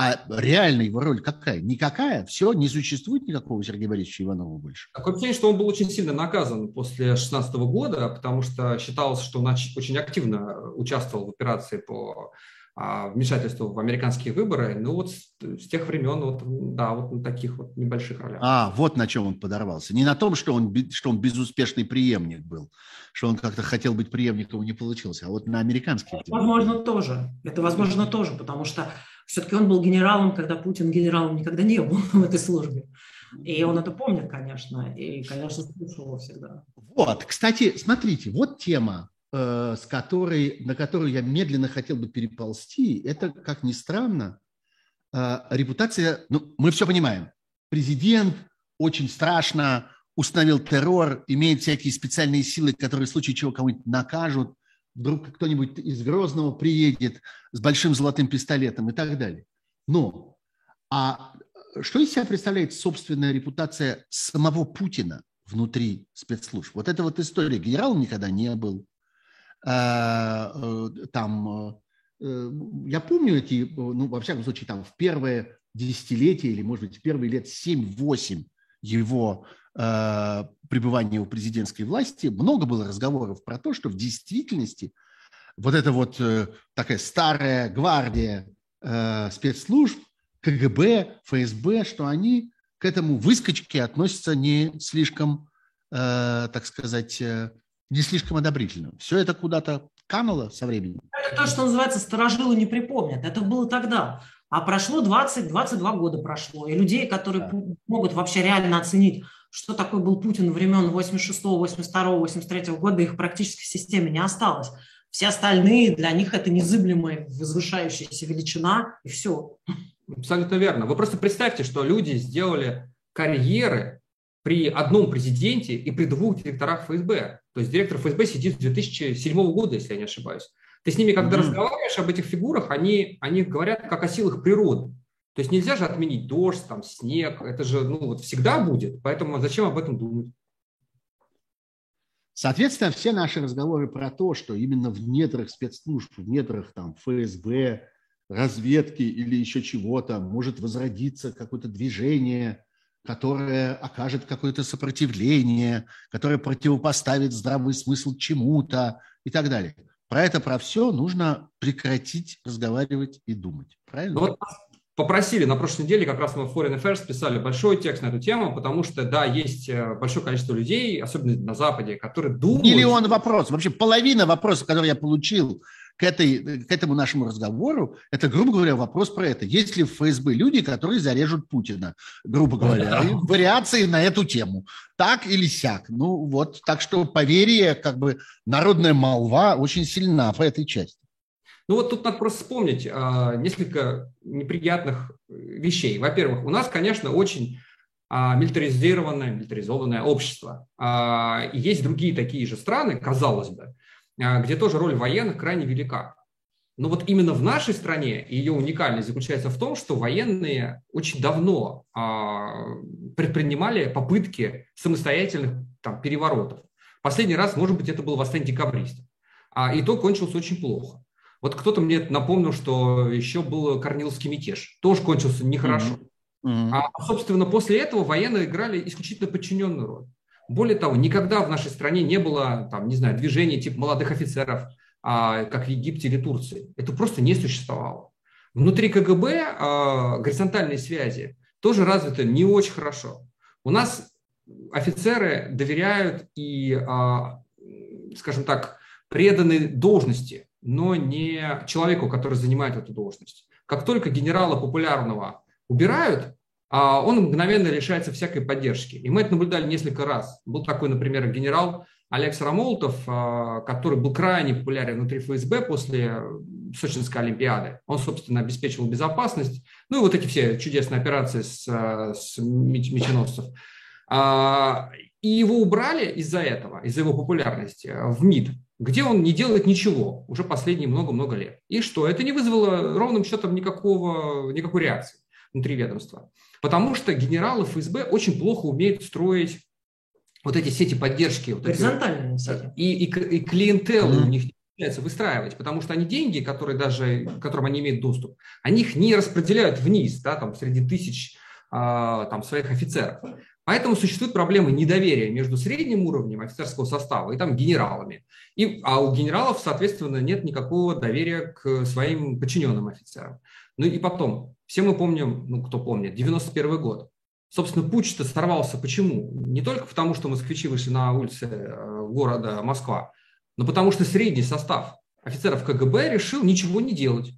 А реально его роль какая? Никакая. Все, не существует никакого Сергея Борисовича Иванова больше. Такое впечатление, что он был очень сильно наказан после 2016 года, потому что считалось, что он очень активно участвовал в операции по а, вмешательству в американские выборы. Ну вот с, с тех времен, вот, да, вот на таких вот небольших ролях. А, вот на чем он подорвался. Не на том, что он, что он безуспешный преемник был, что он как-то хотел быть преемником, не получился, а вот на американских. Возможно, тоже. Это возможно тоже, потому что все-таки он был генералом, когда Путин генералом никогда не был в этой службе. И он это помнит, конечно, и, конечно, слушал его всегда. Вот, кстати, смотрите, вот тема, э, с которой, на которую я медленно хотел бы переползти. Это, как ни странно, э, репутация, ну, мы все понимаем. Президент очень страшно установил террор, имеет всякие специальные силы, которые в случае чего кого-нибудь накажут. Вдруг кто-нибудь из Грозного приедет с большим золотым пистолетом и так далее. Но, а что из себя представляет собственная репутация самого Путина внутри спецслужб? Вот это вот история. Генералом никогда не был. А, э, там, э, я помню эти, ну, во всяком случае, там в первые десятилетия или, может быть, в первые лет 7-8 его э, пребывания у президентской власти много было разговоров про то, что в действительности вот эта вот э, такая старая гвардия э, спецслужб, КГБ, ФСБ, что они к этому выскочке относятся не слишком, э, так сказать, э, не слишком одобрительно. Все это куда-то кануло со временем. Это то, что называется «старожилы не припомнят». Это было тогда. А прошло 20-22 года прошло. И людей, которые да. могут вообще реально оценить, что такое был Путин времен 86 82 83 года, их практически в системе не осталось. Все остальные, для них это незыблемая, возвышающаяся величина, и все. Абсолютно верно. Вы просто представьте, что люди сделали карьеры при одном президенте и при двух директорах ФСБ. То есть директор ФСБ сидит с 2007 года, если я не ошибаюсь. Ты с ними, когда mm-hmm. разговариваешь об этих фигурах, они, они говорят как о силах природы. То есть нельзя же отменить дождь, там, снег, это же ну, вот всегда будет, поэтому зачем об этом думать? Соответственно, все наши разговоры про то, что именно в недрах спецслужб, в недрах там, ФСБ, разведки или еще чего-то может возродиться какое-то движение, которое окажет какое-то сопротивление, которое противопоставит здравый смысл чему-то и так далее. Про это, про все нужно прекратить разговаривать и думать. Правильно? Ну, вот попросили на прошлой неделе, как раз мы в Foreign Affairs писали большой текст на эту тему, потому что, да, есть э, большое количество людей, особенно на Западе, которые думают... Миллион вопросов. Вообще половина вопросов, которые я получил к, этой, к этому нашему разговору, это, грубо говоря, вопрос про это. Есть ли в ФСБ люди, которые зарежут Путина, грубо говоря, и вариации на эту тему. Так или сяк. Ну вот, так что поверие, как бы народная молва очень сильна по этой части. Ну вот тут надо просто вспомнить а, несколько неприятных вещей. Во-первых, у нас, конечно, очень а, милитаризированное, милитаризованное общество. А, есть другие такие же страны, казалось бы, а, где тоже роль военных крайне велика. Но вот именно в нашей стране ее уникальность заключается в том, что военные очень давно а, предпринимали попытки самостоятельных там, переворотов. Последний раз, может быть, это был восстание декабристов. А, и то кончилось очень плохо. Вот кто-то мне напомнил, что еще был Корниловский мятеж. Тоже кончился нехорошо. Mm-hmm. А, собственно, после этого военные играли исключительно подчиненную роль. Более того, никогда в нашей стране не было, там, не знаю, движения типа молодых офицеров, а, как в Египте или Турции. Это просто не существовало. Внутри КГБ а, горизонтальные связи тоже развиты не очень хорошо. У нас офицеры доверяют и, а, скажем так, преданы должности, но не человеку, который занимает эту должность. Как только генерала популярного убирают, а он мгновенно лишается всякой поддержки. И мы это наблюдали несколько раз. Был такой, например, генерал Олег Сарамолтов, а, который был крайне популярен внутри ФСБ после Сочинской Олимпиады. Он, собственно, обеспечивал безопасность. Ну и вот эти все чудесные операции с, с меченосцев. А, и его убрали из-за этого, из-за его популярности в МИД, где он не делает ничего уже последние много-много лет. И что? Это не вызвало ровным счетом никакого, никакой реакции внутри ведомства. Потому что генералы ФСБ очень плохо умеют строить вот эти сети поддержки. Вот Горизонтальные эти, сети. И, и, и клиентелу mm-hmm. у них не получается выстраивать, потому что они деньги, которые даже, к которым они имеют доступ, они их не распределяют вниз, да, там, среди тысяч а, там, своих офицеров. Поэтому существует проблема недоверия между средним уровнем офицерского состава и там генералами. И, а у генералов, соответственно, нет никакого доверия к своим подчиненным офицерам. Ну и потом, все мы помним, ну кто помнит, 91 год. Собственно, путь-то сорвался почему? Не только потому, что москвичи вышли на улицы э, города Москва, но потому что средний состав офицеров КГБ решил ничего не делать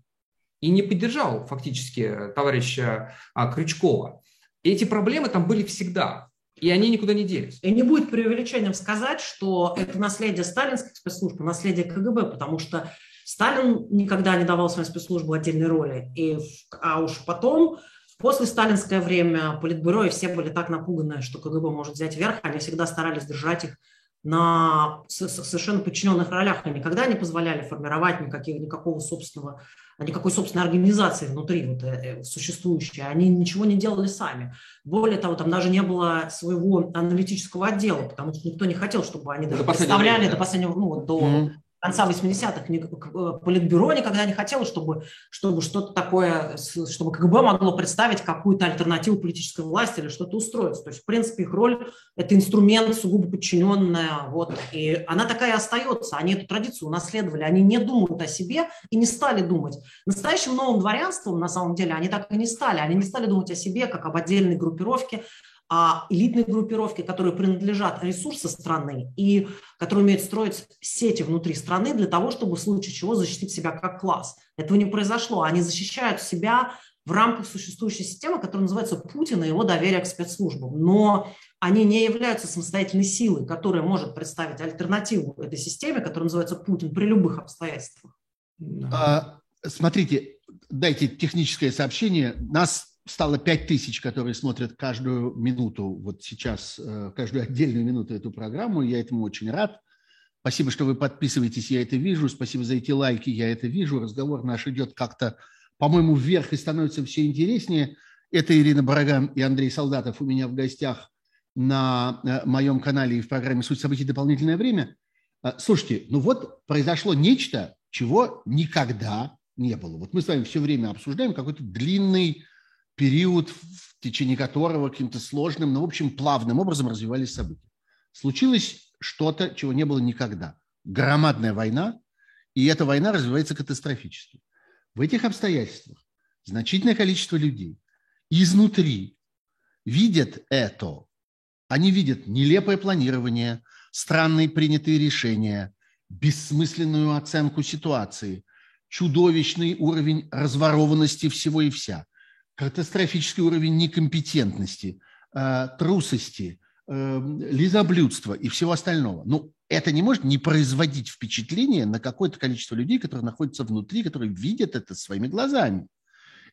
и не поддержал фактически товарища а, Крючкова. И эти проблемы там были всегда, и они никуда не делись. И не будет преувеличением сказать, что это наследие сталинских спецслужб, наследие КГБ, потому что Сталин никогда не давал своим спецслужбам отдельной роли. И, а уж потом, после сталинское время, Политбюро и все были так напуганы, что КГБ может взять верх, они всегда старались держать их на совершенно подчиненных ролях, и никогда не позволяли формировать никаких, никакого собственного, никакой собственной организации внутри вот, э, существующей. Они ничего не делали сами. Более того, там даже не было своего аналитического отдела, потому что никто не хотел, чтобы они даже представляли до последнего, ну, вот, до mm-hmm конца 80-х э, Политбюро никогда не хотело, чтобы, чтобы что-то такое, чтобы КГБ могло представить какую-то альтернативу политической власти или что-то устроить. То есть, в принципе, их роль – это инструмент сугубо подчиненная, вот, и она такая и остается. Они эту традицию унаследовали, они не думают о себе и не стали думать. Настоящим новым дворянством, на самом деле, они так и не стали. Они не стали думать о себе как об отдельной группировке, а элитные группировки, которые принадлежат ресурсы страны и которые умеют строить сети внутри страны для того, чтобы в случае чего защитить себя как класс. Этого не произошло. Они защищают себя в рамках существующей системы, которая называется Путин и его доверие к спецслужбам. Но они не являются самостоятельной силой, которая может представить альтернативу этой системе, которая называется Путин при любых обстоятельствах. А, смотрите, дайте техническое сообщение. Нас стало 5 тысяч, которые смотрят каждую минуту, вот сейчас, э, каждую отдельную минуту эту программу. Я этому очень рад. Спасибо, что вы подписываетесь, я это вижу. Спасибо за эти лайки, я это вижу. Разговор наш идет как-то, по-моему, вверх и становится все интереснее. Это Ирина Бараган и Андрей Солдатов у меня в гостях на э, моем канале и в программе «Суть событий. Дополнительное время». Э, слушайте, ну вот произошло нечто, чего никогда не было. Вот мы с вами все время обсуждаем какой-то длинный период, в течение которого каким-то сложным, но, в общем, плавным образом развивались события. Случилось что-то, чего не было никогда. Громадная война, и эта война развивается катастрофически. В этих обстоятельствах значительное количество людей изнутри видят это. Они видят нелепое планирование, странные принятые решения, бессмысленную оценку ситуации, чудовищный уровень разворованности всего и вся катастрофический уровень некомпетентности, э, трусости, э, лизоблюдства и всего остального. Ну, это не может не производить впечатление на какое-то количество людей, которые находятся внутри, которые видят это своими глазами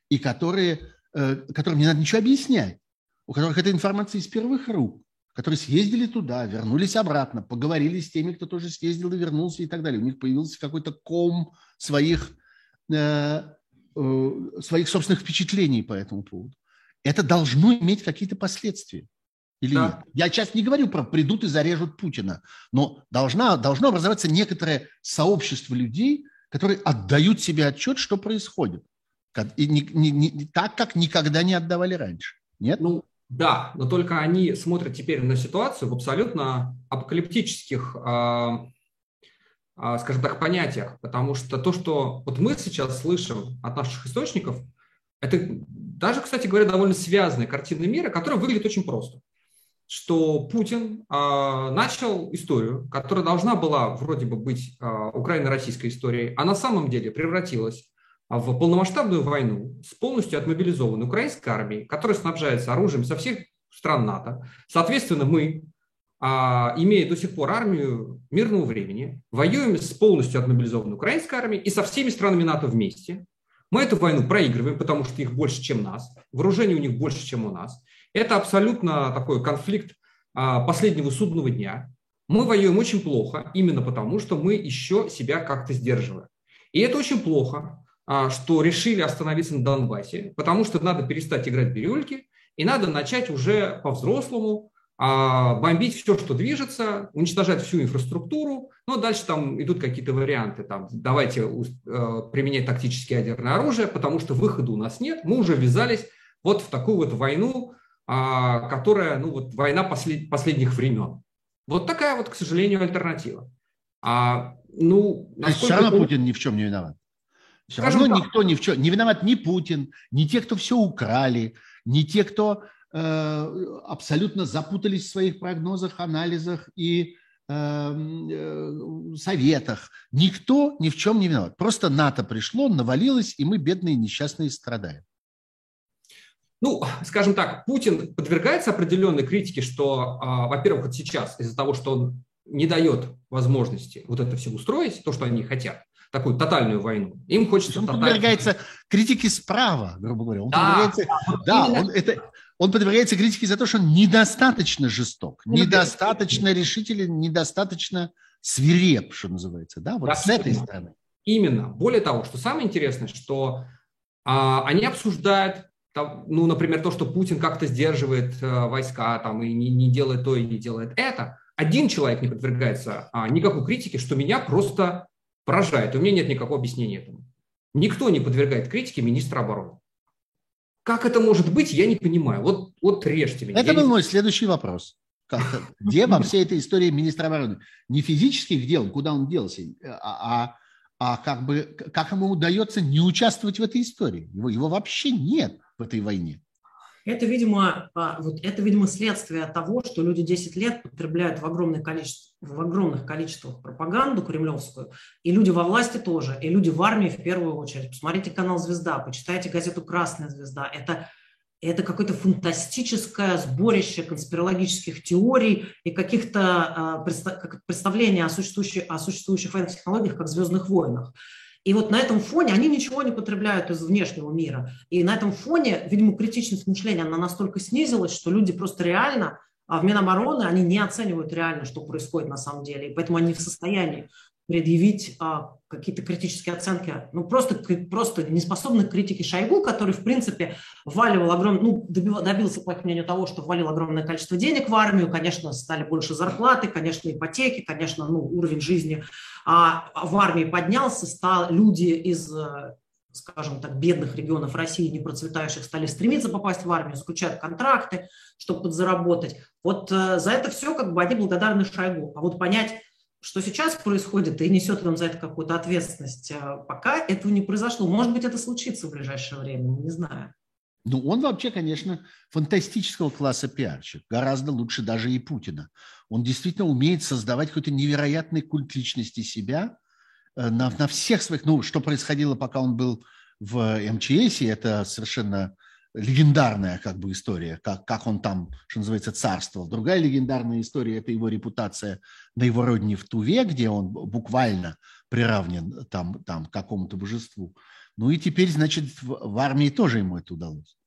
и которые, э, которым не надо ничего объяснять, у которых эта информация из первых рук, которые съездили туда, вернулись обратно, поговорили с теми, кто тоже съездил и вернулся и так далее. У них появился какой-то ком своих своих собственных впечатлений по этому поводу. Это должно иметь какие-то последствия. Или да. нет? Я сейчас не говорю про придут и зарежут Путина, но должна, должно образоваться некоторое сообщество людей, которые отдают себе отчет, что происходит. И не, не, не, так, как никогда не отдавали раньше. Нет? Ну, да, но только они смотрят теперь на ситуацию в абсолютно апокалиптических э, скажем так, понятиях, потому что то, что вот мы сейчас слышим от наших источников, это даже, кстати говоря, довольно связанная картина мира, которая выглядит очень просто. Что Путин э, начал историю, которая должна была вроде бы быть э, украино-российской историей, а на самом деле превратилась в полномасштабную войну с полностью отмобилизованной украинской армией, которая снабжается оружием со всех стран НАТО. Соответственно, мы, а, имея до сих пор армию мирного времени, воюем с полностью отмобилизованной украинской армией и со всеми странами НАТО вместе. Мы эту войну проигрываем, потому что их больше, чем нас. Вооружение у них больше, чем у нас. Это абсолютно такой конфликт а, последнего судного дня. Мы воюем очень плохо, именно потому, что мы еще себя как-то сдерживаем. И это очень плохо, а, что решили остановиться на Донбассе, потому что надо перестать играть в бирюльки и надо начать уже по-взрослому а, бомбить все, что движется, уничтожать всю инфраструктуру. Ну, дальше там идут какие-то варианты. Там, давайте э, применять тактическое ядерное оружие, потому что выхода у нас нет. Мы уже ввязались вот в такую вот войну, а, которая, ну, вот война послед, последних времен. Вот такая вот, к сожалению, альтернатива. А, ну, все равно Путин ни в чем не виноват. Все равно так. никто ни в чем не виноват ни Путин, ни те, кто все украли, ни те, кто абсолютно запутались в своих прогнозах, анализах и эм, э, советах. Никто ни в чем не виноват. Просто НАТО пришло, навалилось, и мы, бедные несчастные, страдаем. Ну, скажем так, Путин подвергается определенной критике, что, а, во-первых, вот сейчас из-за того, что он не дает возможности вот это все устроить, то, что они хотят, такую тотальную войну. Им хочется... Он тотальную... подвергается критике справа, грубо говоря. Он да, подвергается... да, именно... он, это, он подвергается критике за то, что он недостаточно жесток, недостаточно решителен, недостаточно свиреп, что называется. Да, вот да, с этой стороны. Именно. Более того, что самое интересное, что а, они обсуждают там, ну, например, то, что Путин как-то сдерживает э, войска там, и не, не делает то и не делает это, один человек не подвергается а, никакой критике, что меня просто поражает. У меня нет никакого объяснения этому. Никто не подвергает критике министра обороны. Как это может быть, я не понимаю. Вот, вот режьте меня. Это я был не... мой следующий вопрос. Как, где во всей этой истории министр обороны? Не физически где он, куда он делся, а, а, а как бы как ему удается не участвовать в этой истории. Его, его вообще нет в этой войне? Это, видимо, а, вот это, видимо, следствие того, что люди 10 лет потребляют в, огромное количество, в огромных количествах пропаганду кремлевскую, и люди во власти тоже, и люди в армии в первую очередь. Посмотрите канал «Звезда», почитайте газету «Красная звезда». Это, это какое-то фантастическое сборище конспирологических теорий и каких-то а, представлений о существующих, о существующих военных технологиях, как «Звездных войнах». И вот на этом фоне они ничего не потребляют из внешнего мира. И на этом фоне, видимо, критичность мышления, она настолько снизилась, что люди просто реально а в Минобороны, они не оценивают реально, что происходит на самом деле. И поэтому они в состоянии предъявить а, какие-то критические оценки, ну, просто, просто не способны к Шойгу, который, в принципе, вваливал огромное, ну, добился, по их мнению, того, что ввалил огромное количество денег в армию, конечно, стали больше зарплаты, конечно, ипотеки, конечно, ну, уровень жизни а в армии поднялся, стал, люди из скажем так, бедных регионов России, не процветающих, стали стремиться попасть в армию, заключают контракты, чтобы подзаработать. Вот э, за это все как бы они благодарны Шойгу. А вот понять, что сейчас происходит, и несет он за это какую-то ответственность, э, пока этого не произошло. Может быть, это случится в ближайшее время, не знаю. Ну, он вообще, конечно, фантастического класса пиарщик, гораздо лучше даже и Путина. Он действительно умеет создавать какой-то невероятный культ личности себя э, на, на всех своих... Ну, что происходило, пока он был в МЧС, это совершенно легендарная как бы история, как, как он там, что называется, царствовал. Другая легендарная история – это его репутация на его родине в Туве, где он буквально приравнен там, там к какому-то божеству. Ну и теперь, значит, в, в армии тоже ему это удалось.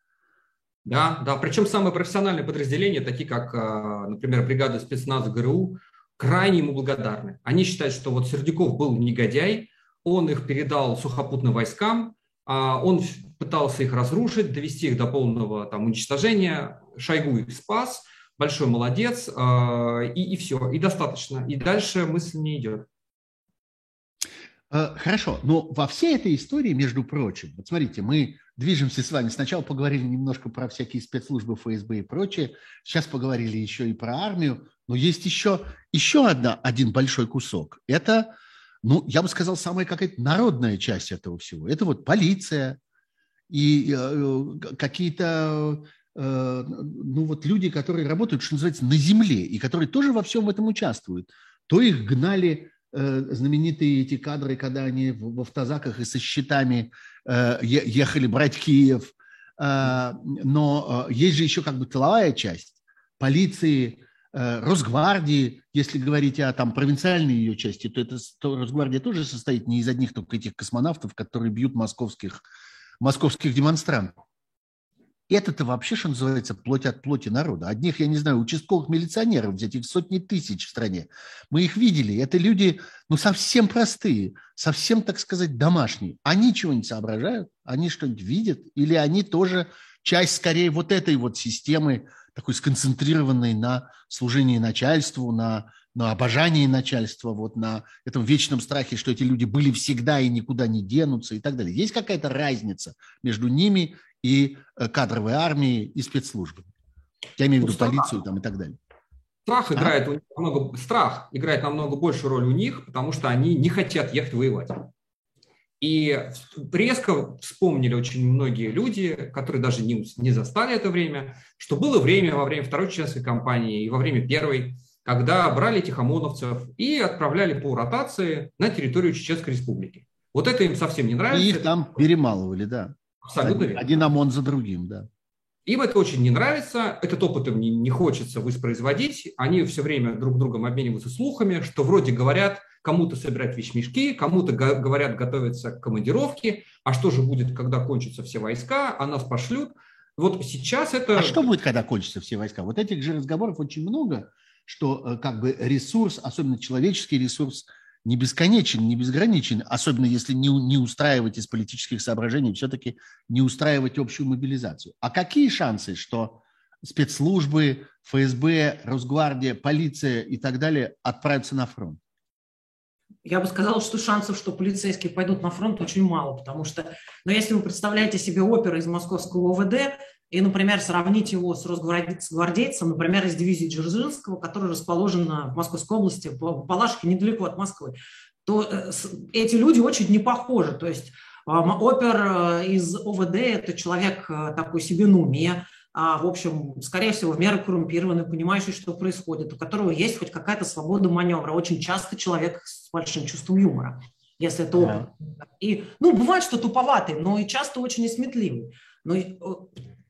Да, да, причем самые профессиональные подразделения, такие как, а, например, бригада спецназа ГРУ, крайне ему благодарны. Они считают, что вот Сердюков был негодяй, он их передал сухопутным войскам, он пытался их разрушить, довести их до полного там, уничтожения. Шойгу их спас, большой молодец, а, и, и все, и достаточно. И дальше мысль не идет. Э, хорошо, но во всей этой истории, между прочим, вот смотрите, мы движемся с вами. Сначала поговорили немножко про всякие спецслужбы ФСБ и прочее, сейчас поговорили еще и про армию, но есть еще, еще одна, один большой кусок. Это, ну, я бы сказал, самая какая-то народная часть этого всего. Это вот полиция и э, какие-то э, ну вот люди, которые работают, что называется, на земле, и которые тоже во всем этом участвуют. То их гнали Э, знаменитые эти кадры, когда они в автозаках и со щитами э, ехали брать Киев. Э, но есть же еще как бы тыловая часть полиции, Росгвардии, если говорить о там провинциальной ее части, то это то Росгвардия тоже состоит не из одних только этих космонавтов, которые бьют московских, московских демонстрантов это-то вообще, что называется, плоть от плоти народа. Одних, я не знаю, участковых милиционеров взять, их сотни тысяч в стране. Мы их видели. Это люди, ну, совсем простые, совсем, так сказать, домашние. Они чего не соображают? Они что-нибудь видят? Или они тоже часть, скорее, вот этой вот системы, такой сконцентрированной на служении начальству, на, на обожании начальства, вот на этом вечном страхе, что эти люди были всегда и никуда не денутся и так далее. Есть какая-то разница между ними и э, кадровой армией, и спецслужбами. Я имею в виду ну, полицию там, и так далее. Страх, а? играет намного, страх играет намного большую роль у них, потому что они не хотят ехать воевать. И резко вспомнили очень многие люди, которые даже не, не застали это время, что было время во время Второй чеченской кампании и во время Первой, когда брали этих ОМОНовцев и отправляли по ротации на территорию Чеченской Республики. Вот это им совсем не нравится. И их там перемалывали, да. Абсолютно один, один ОМОН за другим, да. Им это очень не нравится, этот опыт им не, не хочется воспроизводить. Они все время друг другом обмениваются слухами, что вроде говорят, кому-то собирать вещмешки, кому-то говорят готовиться к командировке, а что же будет, когда кончатся все войска, а нас пошлют. Вот сейчас это... А что будет, когда кончатся все войска? Вот этих же разговоров очень много, что э, как бы ресурс, особенно человеческий ресурс, не бесконечен, не безграничен, особенно если не, не устраивать из политических соображений, все-таки не устраивать общую мобилизацию. А какие шансы, что спецслужбы, ФСБ, Росгвардия, полиция и так далее отправятся на фронт? Я бы сказала, что шансов, что полицейские пойдут на фронт, очень мало, потому что, ну, если вы представляете себе оперу из московского ОВД, и, например, сравнить его с росгвардейцем, например, из дивизии Дзержинского, который расположен в Московской области, в Балашке, недалеко от Москвы, то э, эти люди очень не похожи. То есть опер э, из ОВД – это человек э, такой себе на в общем, скорее всего, в меру коррумпированный, понимающий, что происходит, у которого есть хоть какая-то свобода маневра. Очень часто человек с большим чувством юмора, если это опыт. Да. И, ну, бывает, что туповатый, но и часто очень несметливый. Но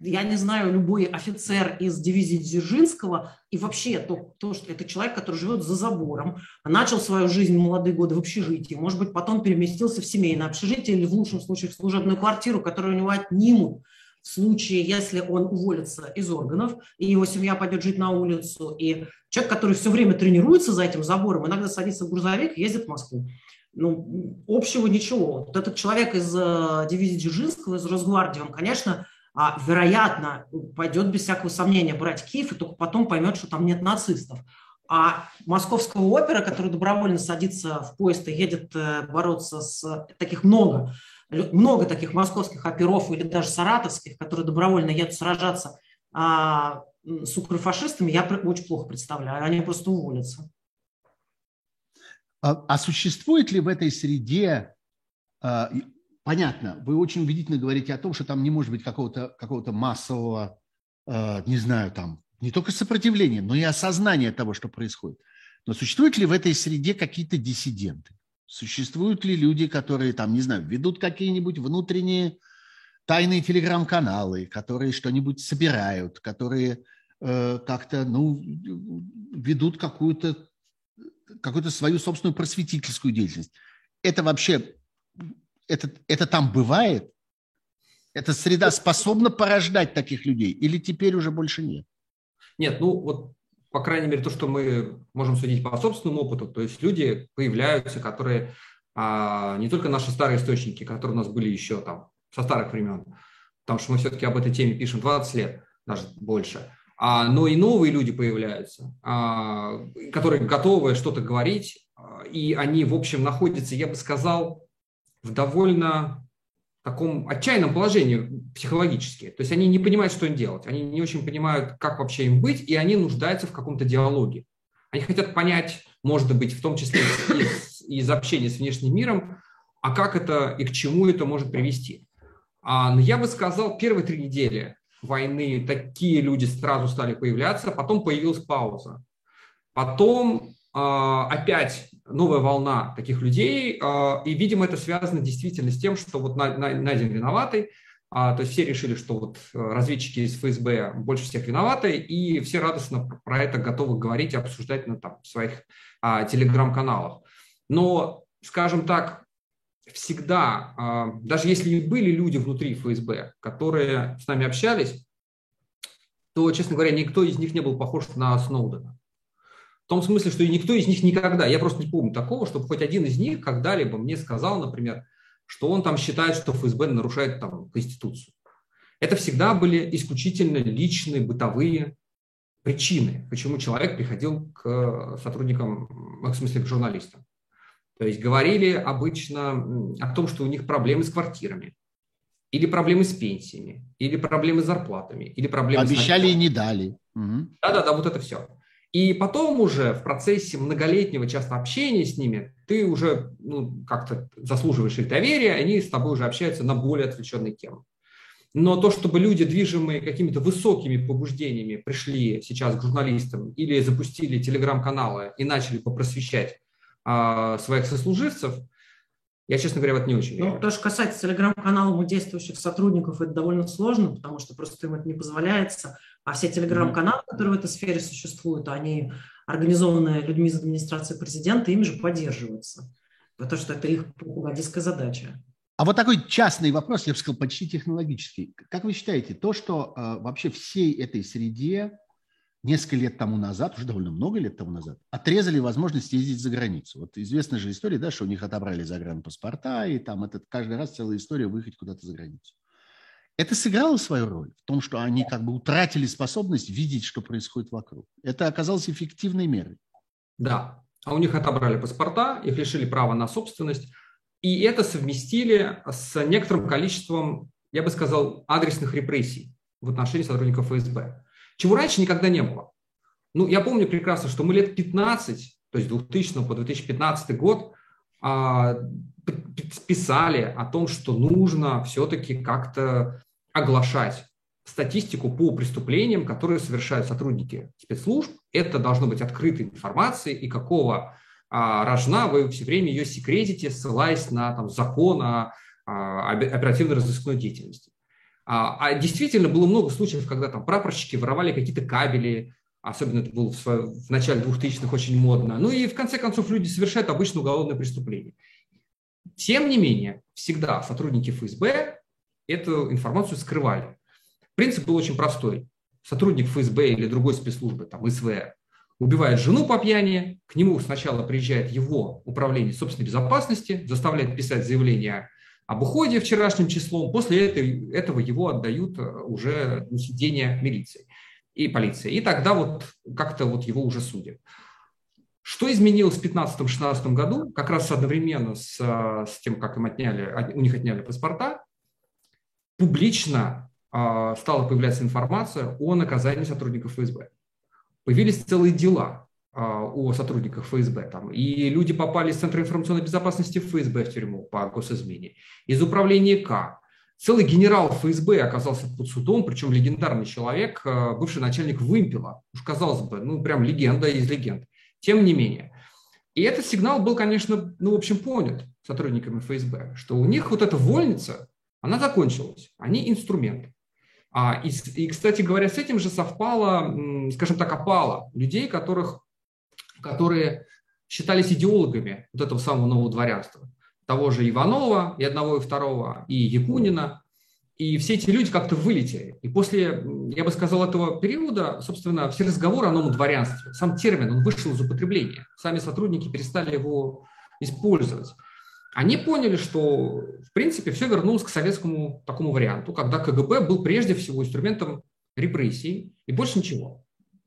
я не знаю, любой офицер из дивизии Дзержинского, и вообще то, то, что это человек, который живет за забором, начал свою жизнь в молодые годы в общежитии, может быть, потом переместился в семейное общежитие или в лучшем случае в служебную квартиру, которую у него отнимут в случае, если он уволится из органов, и его семья пойдет жить на улицу, и человек, который все время тренируется за этим забором, иногда садится в грузовик и ездит в Москву. Ну, общего ничего. Вот этот человек из э, дивизии Дзержинского, из Росгвардии, он, конечно, а, вероятно, пойдет без всякого сомнения брать Киев и только потом поймет, что там нет нацистов. А московского опера, который добровольно садится в поезд и едет э, бороться с таких много, много таких московских оперов или даже саратовских, которые добровольно едут сражаться а, с укрофашистами, я очень плохо представляю. Они просто уволятся. А, а существует ли в этой среде а, понятно, вы очень убедительно говорите о том, что там не может быть какого-то какого массового, э, не знаю, там, не только сопротивления, но и осознания того, что происходит. Но существуют ли в этой среде какие-то диссиденты? Существуют ли люди, которые там, не знаю, ведут какие-нибудь внутренние тайные телеграм-каналы, которые что-нибудь собирают, которые э, как-то, ну, ведут какую-то какую-то свою собственную просветительскую деятельность. Это вообще это, это там бывает? Эта среда способна порождать таких людей или теперь уже больше нет? Нет, ну вот по крайней мере, то, что мы можем судить по собственному опыту, то есть люди появляются, которые а, не только наши старые источники, которые у нас были еще там со старых времен, потому что мы все-таки об этой теме пишем 20 лет, даже больше, а, но и новые люди появляются, а, которые готовы что-то говорить, а, и они, в общем, находятся, я бы сказал, в довольно таком отчаянном положении психологически. То есть они не понимают, что им делать, они не очень понимают, как вообще им быть, и они нуждаются в каком-то диалоге. Они хотят понять, может быть, в том числе из, из общения с внешним миром, а как это и к чему это может привести. А, но я бы сказал, первые три недели войны такие люди сразу стали появляться, потом появилась пауза. Потом а, опять новая волна таких людей, а, и, видимо, это связано действительно с тем, что вот найден виноватый, а, то есть все решили, что вот э, разведчики из ФСБ больше всех виноваты, и все радостно про это готовы говорить и обсуждать на там, своих телеграм-каналах. Но, скажем так, всегда, даже если были люди внутри ФСБ, которые с нами общались, то, честно говоря, никто из них не был похож на Сноудена. В том смысле, что никто из них никогда, я просто не помню такого, чтобы хоть один из них когда-либо мне сказал, например, что он там считает, что ФСБ нарушает там Конституцию. Это всегда были исключительно личные, бытовые причины, почему человек приходил к сотрудникам, в смысле к журналистам. То есть говорили обычно о том, что у них проблемы с квартирами, или проблемы с пенсиями, или проблемы с зарплатами, или проблемы Обещали с... и не дали. Да-да-да, вот это все. И потом уже в процессе многолетнего часто общения с ними ты уже ну, как-то заслуживаешь их доверия, они с тобой уже общаются на более отвлеченные темы. Но то, чтобы люди, движимые какими-то высокими побуждениями, пришли сейчас к журналистам или запустили телеграм-каналы и начали попросвещать а, своих сослуживцев, я, честно говоря, в это не очень верю. Ну, то, что касается телеграм-каналов у действующих сотрудников, это довольно сложно, потому что просто им это не позволяется. А все телеграм-каналы, которые в этой сфере существуют, они организованные людьми из администрации президента, ими же поддерживаются. Потому что это их пропагандистская задача. А вот такой частный вопрос, я бы сказал, почти технологический. Как вы считаете, то, что э, вообще всей этой среде несколько лет тому назад, уже довольно много лет тому назад, отрезали возможность ездить за границу. Вот известная же история, да, что у них отобрали загранпаспорта, и там это каждый раз целая история выехать куда-то за границу. Это сыграло свою роль в том, что они как бы утратили способность видеть, что происходит вокруг. Это оказалось эффективной мерой. Да, а у них отобрали паспорта, их лишили права на собственность, и это совместили с некоторым количеством, я бы сказал, адресных репрессий в отношении сотрудников ФСБ, чего раньше никогда не было. Ну, я помню прекрасно, что мы лет 15, то есть 2000 по 2015 год, а, писали о том, что нужно все-таки как-то оглашать статистику по преступлениям, которые совершают сотрудники спецслужб. Это должно быть открытой информацией, и какого а, рожна вы все время ее секретите, ссылаясь на там, закон о, о оперативно-розыскной деятельности. А, а действительно было много случаев, когда там прапорщики воровали какие-то кабели, особенно это было в, в начале 2000-х очень модно. Ну и в конце концов люди совершают обычное уголовное преступление. Тем не менее, всегда сотрудники ФСБ эту информацию скрывали. Принцип был очень простой. Сотрудник ФСБ или другой спецслужбы, там СВР, убивает жену по пьяни, к нему сначала приезжает его управление собственной безопасности, заставляет писать заявление об уходе вчерашним числом, после этого его отдают э, уже на сидение милиции и полиции. И тогда вот как-то вот его уже судят. Что изменилось в 2015-2016 году, как раз одновременно с, э, с тем, как им отняли, у них отняли паспорта, публично э, стала появляться информация о наказании сотрудников ФСБ. Появились целые дела э, о сотрудниках ФСБ. Там, и люди попали из Центра информационной безопасности ФСБ в тюрьму по госизмене, из управления К. Целый генерал ФСБ оказался под судом, причем легендарный человек, э, бывший начальник вымпела. Уж казалось бы, ну прям легенда из легенд. Тем не менее. И этот сигнал был, конечно, ну, в общем, понят сотрудниками ФСБ, что у них вот эта вольница, она закончилась, они инструмент. А, и, и, кстати говоря, с этим же совпало, скажем так, опало людей, которых, которые считались идеологами вот этого самого нового дворянства. Того же Иванова, и одного, и второго, и Якунина. И все эти люди как-то вылетели. И после, я бы сказал, этого периода, собственно, все разговоры о новом дворянстве, сам термин, он вышел из употребления. Сами сотрудники перестали его использовать они поняли, что, в принципе, все вернулось к советскому такому варианту, когда КГБ был прежде всего инструментом репрессий и больше ничего.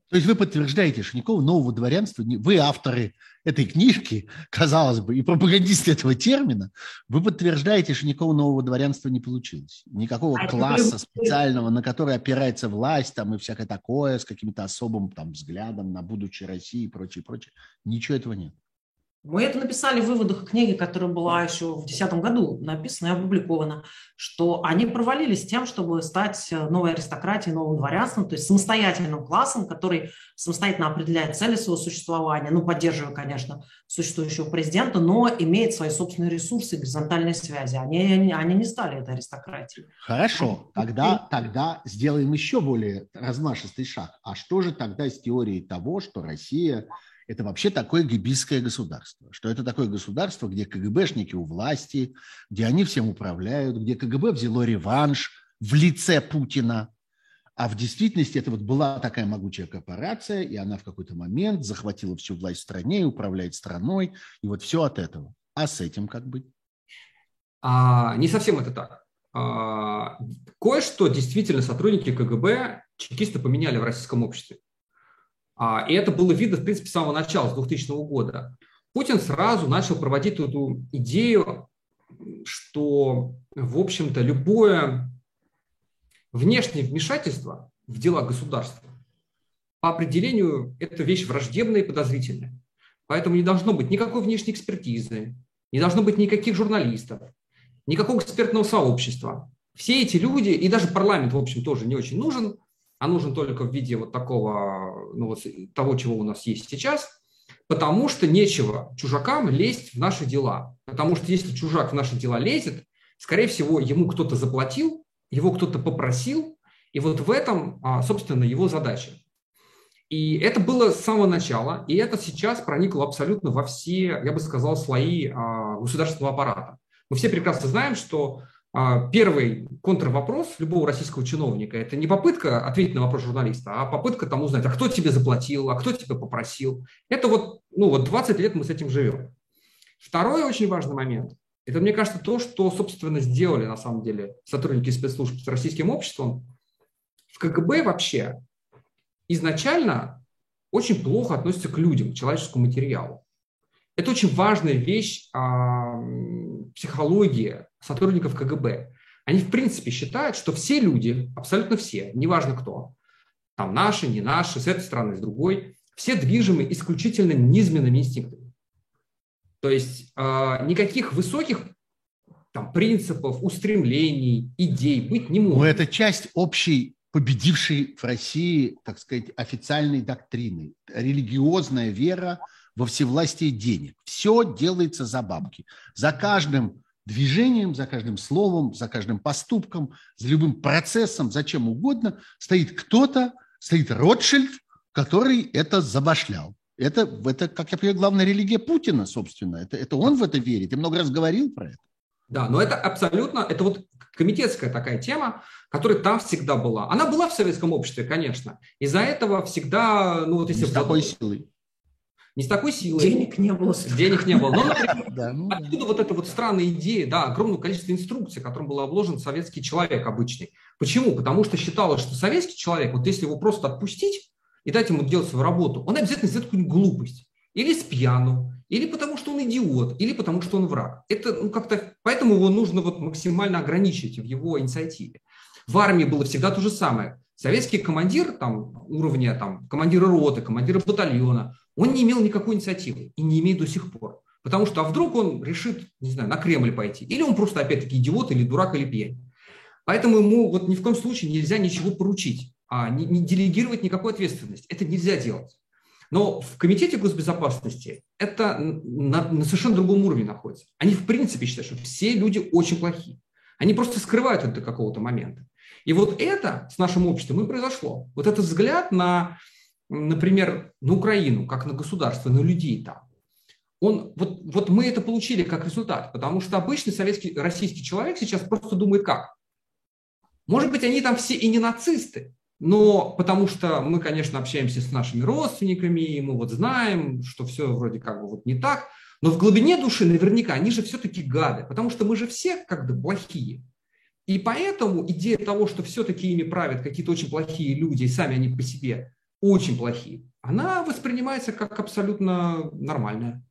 То есть вы подтверждаете, что никакого нового дворянства, вы авторы этой книжки, казалось бы, и пропагандисты этого термина, вы подтверждаете, что никакого нового дворянства не получилось. Никакого а класса специального, на который опирается власть там, и всякое такое, с каким-то особым там, взглядом на будущее России и прочее, прочее. Ничего этого нет. Мы это написали в выводах книги, которая была еще в 2010 году написана и опубликована, что они провалились тем, чтобы стать новой аристократией, новым дворянством, то есть самостоятельным классом, который самостоятельно определяет цели своего существования, ну, поддерживая, конечно, существующего президента, но имеет свои собственные ресурсы, горизонтальные связи. Они, они не стали этой аристократией. Хорошо, тогда, тогда сделаем еще более размашистый шаг. А что же тогда с теорией того, что Россия это вообще такое гибийское государство. Что это такое государство, где КГБшники у власти, где они всем управляют, где КГБ взяло реванш в лице Путина. А в действительности это вот была такая могучая корпорация, и она в какой-то момент захватила всю власть в стране и управляет страной. И вот все от этого. А с этим как быть? А, не совсем это так. А, кое-что действительно сотрудники КГБ чекисты поменяли в российском обществе. А, и это было видно, в принципе, с самого начала, с 2000 года. Путин сразу начал проводить эту идею, что, в общем-то, любое внешнее вмешательство в дела государства по определению это вещь враждебная и подозрительная. Поэтому не должно быть никакой внешней экспертизы, не должно быть никаких журналистов, никакого экспертного сообщества. Все эти люди, и даже парламент, в общем, тоже не очень нужен, а нужен только в виде вот такого, ну вот того, чего у нас есть сейчас, потому что нечего чужакам лезть в наши дела. Потому что если чужак в наши дела лезет, скорее всего, ему кто-то заплатил, его кто-то попросил, и вот в этом, а, собственно, его задача. И это было с самого начала, и это сейчас проникло абсолютно во все, я бы сказал, слои а, государственного аппарата. Мы все прекрасно знаем, что первый контрвопрос любого российского чиновника – это не попытка ответить на вопрос журналиста, а попытка там узнать, а кто тебе заплатил, а кто тебя попросил. Это вот, ну вот 20 лет мы с этим живем. Второй очень важный момент – это, мне кажется, то, что, собственно, сделали на самом деле сотрудники спецслужб с российским обществом. В КГБ вообще изначально очень плохо относятся к людям, к человеческому материалу. Это очень важная вещь а, психологии сотрудников КГБ. Они в принципе считают, что все люди, абсолютно все, неважно кто, там наши, не наши, с этой стороны, с другой, все движимы исключительно низменными инстинктами. То есть э, никаких высоких там, принципов, устремлений, идей быть не может. Но это часть общей победившей в России, так сказать, официальной доктрины. Религиозная вера во всевластие денег. Все делается за бабки. За каждым движением, за каждым словом, за каждым поступком, за любым процессом, за чем угодно стоит кто-то, стоит Ротшильд, который это забашлял. Это, это, как я понимаю, главная религия Путина, собственно. Это, это он в это верит. Я много раз говорил про это. Да, но это абсолютно, это вот комитетская такая тема, которая там всегда была. Она была в советском обществе, конечно. Из-за этого всегда, ну вот если... С такой силой. Не с такой силой. Денег не было. Денег не было. Но, например, да, ну, отсюда вот эта вот странная идея, да, огромное количество инструкций, которым был обложен советский человек обычный. Почему? Потому что считалось, что советский человек, вот если его просто отпустить и дать ему делать свою работу, он обязательно сделает какую-нибудь глупость. Или с пьяну, или потому что он идиот, или потому что он враг. Это ну, как-то, поэтому его нужно вот максимально ограничить в его инициативе. В армии было всегда то же самое. Советский командир там, уровня там, командира роты, командира батальона, он не имел никакой инициативы и не имеет до сих пор. Потому что а вдруг он решит, не знаю, на Кремль пойти. Или он просто опять-таки идиот, или дурак, или пьянь. Поэтому ему вот ни в коем случае нельзя ничего поручить, а не, не делегировать никакой ответственности. Это нельзя делать. Но в Комитете госбезопасности это на, на совершенно другом уровне находится. Они в принципе считают, что все люди очень плохие. Они просто скрывают это до какого-то момента. И вот это с нашим обществом и произошло. Вот этот взгляд на, например, на Украину, как на государство, на людей там. Он, вот, вот мы это получили как результат, потому что обычный советский, российский человек сейчас просто думает как? Может быть, они там все и не нацисты, но потому что мы, конечно, общаемся с нашими родственниками, и мы вот знаем, что все вроде как бы вот не так, но в глубине души наверняка они же все-таки гады, потому что мы же все как бы плохие. И поэтому идея того, что все-таки ими правят какие-то очень плохие люди, и сами они по себе очень плохие, она воспринимается как абсолютно нормальная.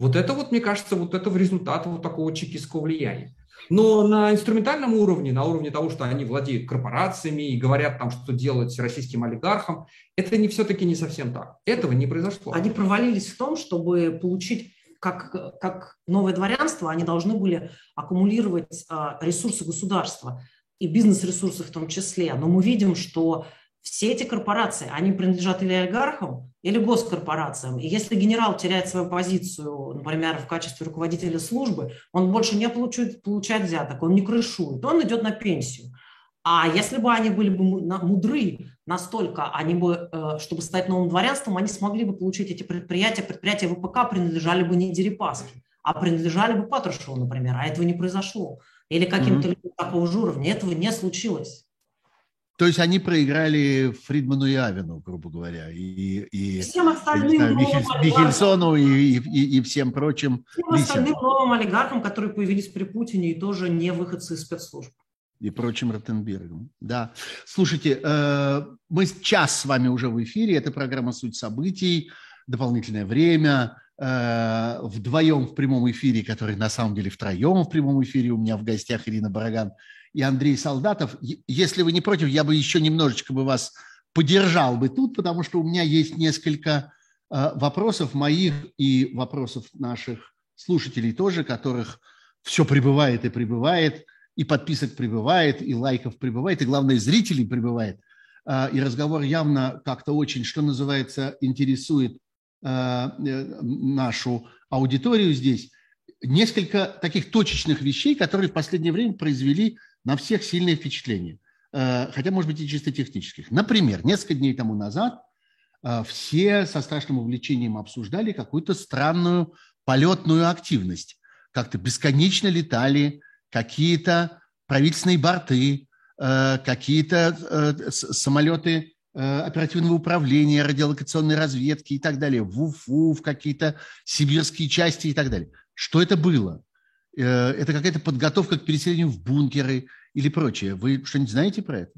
Вот это вот, мне кажется, вот это результат вот такого чекистского влияния. Но на инструментальном уровне, на уровне того, что они владеют корпорациями и говорят там, что делать российским олигархам, это не все-таки не совсем так. Этого не произошло. Они провалились в том, чтобы получить как, как новое дворянство, они должны были аккумулировать а, ресурсы государства и бизнес-ресурсы в том числе. Но мы видим, что все эти корпорации, они принадлежат или олигархам, или госкорпорациям. И если генерал теряет свою позицию, например, в качестве руководителя службы, он больше не получает, получает взяток, он не крышует, он идет на пенсию. А если бы они были бы мудры настолько, они бы, э, чтобы стать новым дворянством, они смогли бы получить эти предприятия. Предприятия ВПК принадлежали бы не Дерипаске, а принадлежали бы Патрушеву, например. А этого не произошло. Или каким-то mm-hmm. такого же уровня. Этого не случилось. То есть они проиграли Фридману и Авину, грубо говоря, и, и всем остальным знаю, Михель, Михельсону и, и, и всем прочим. Всем остальным новым олигархам, которые появились при Путине и тоже не выходцы из спецслужб и прочим Ротенбергом. Да. Слушайте, э, мы час с вами уже в эфире. Это программа «Суть событий», дополнительное время. Э, вдвоем в прямом эфире, который на самом деле втроем в прямом эфире. У меня в гостях Ирина Бараган и Андрей Солдатов. Если вы не против, я бы еще немножечко бы вас поддержал бы тут, потому что у меня есть несколько э, вопросов моих и вопросов наших слушателей тоже, которых все прибывает и прибывает – и подписок прибывает, и лайков прибывает, и, главное, зрителей прибывает. А, и разговор явно как-то очень, что называется, интересует э, нашу аудиторию здесь. Несколько таких точечных вещей, которые в последнее время произвели на всех сильное впечатление. А, хотя, может быть, и чисто технических. Например, несколько дней тому назад э, все со страшным увлечением обсуждали какую-то странную полетную активность. Как-то бесконечно летали какие-то правительственные борты, э, какие-то самолеты оперативного управления, радиолокационной разведки и так далее, в Уфу, в какие-то сибирские части и так далее. Что это было? Это какая-то подготовка к переселению в бункеры или прочее. Вы что-нибудь знаете про это?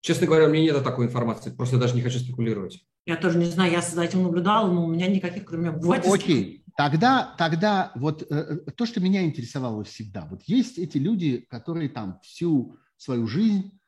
Честно говоря, у меня нет такой информации, просто даже не хочу спекулировать. Я тоже не знаю, я за этим наблюдала, но у меня никаких, кроме обывательства. Окей, тогда, тогда вот э, э, то, что меня интересовало всегда, вот есть эти люди, которые там всю свою жизнь,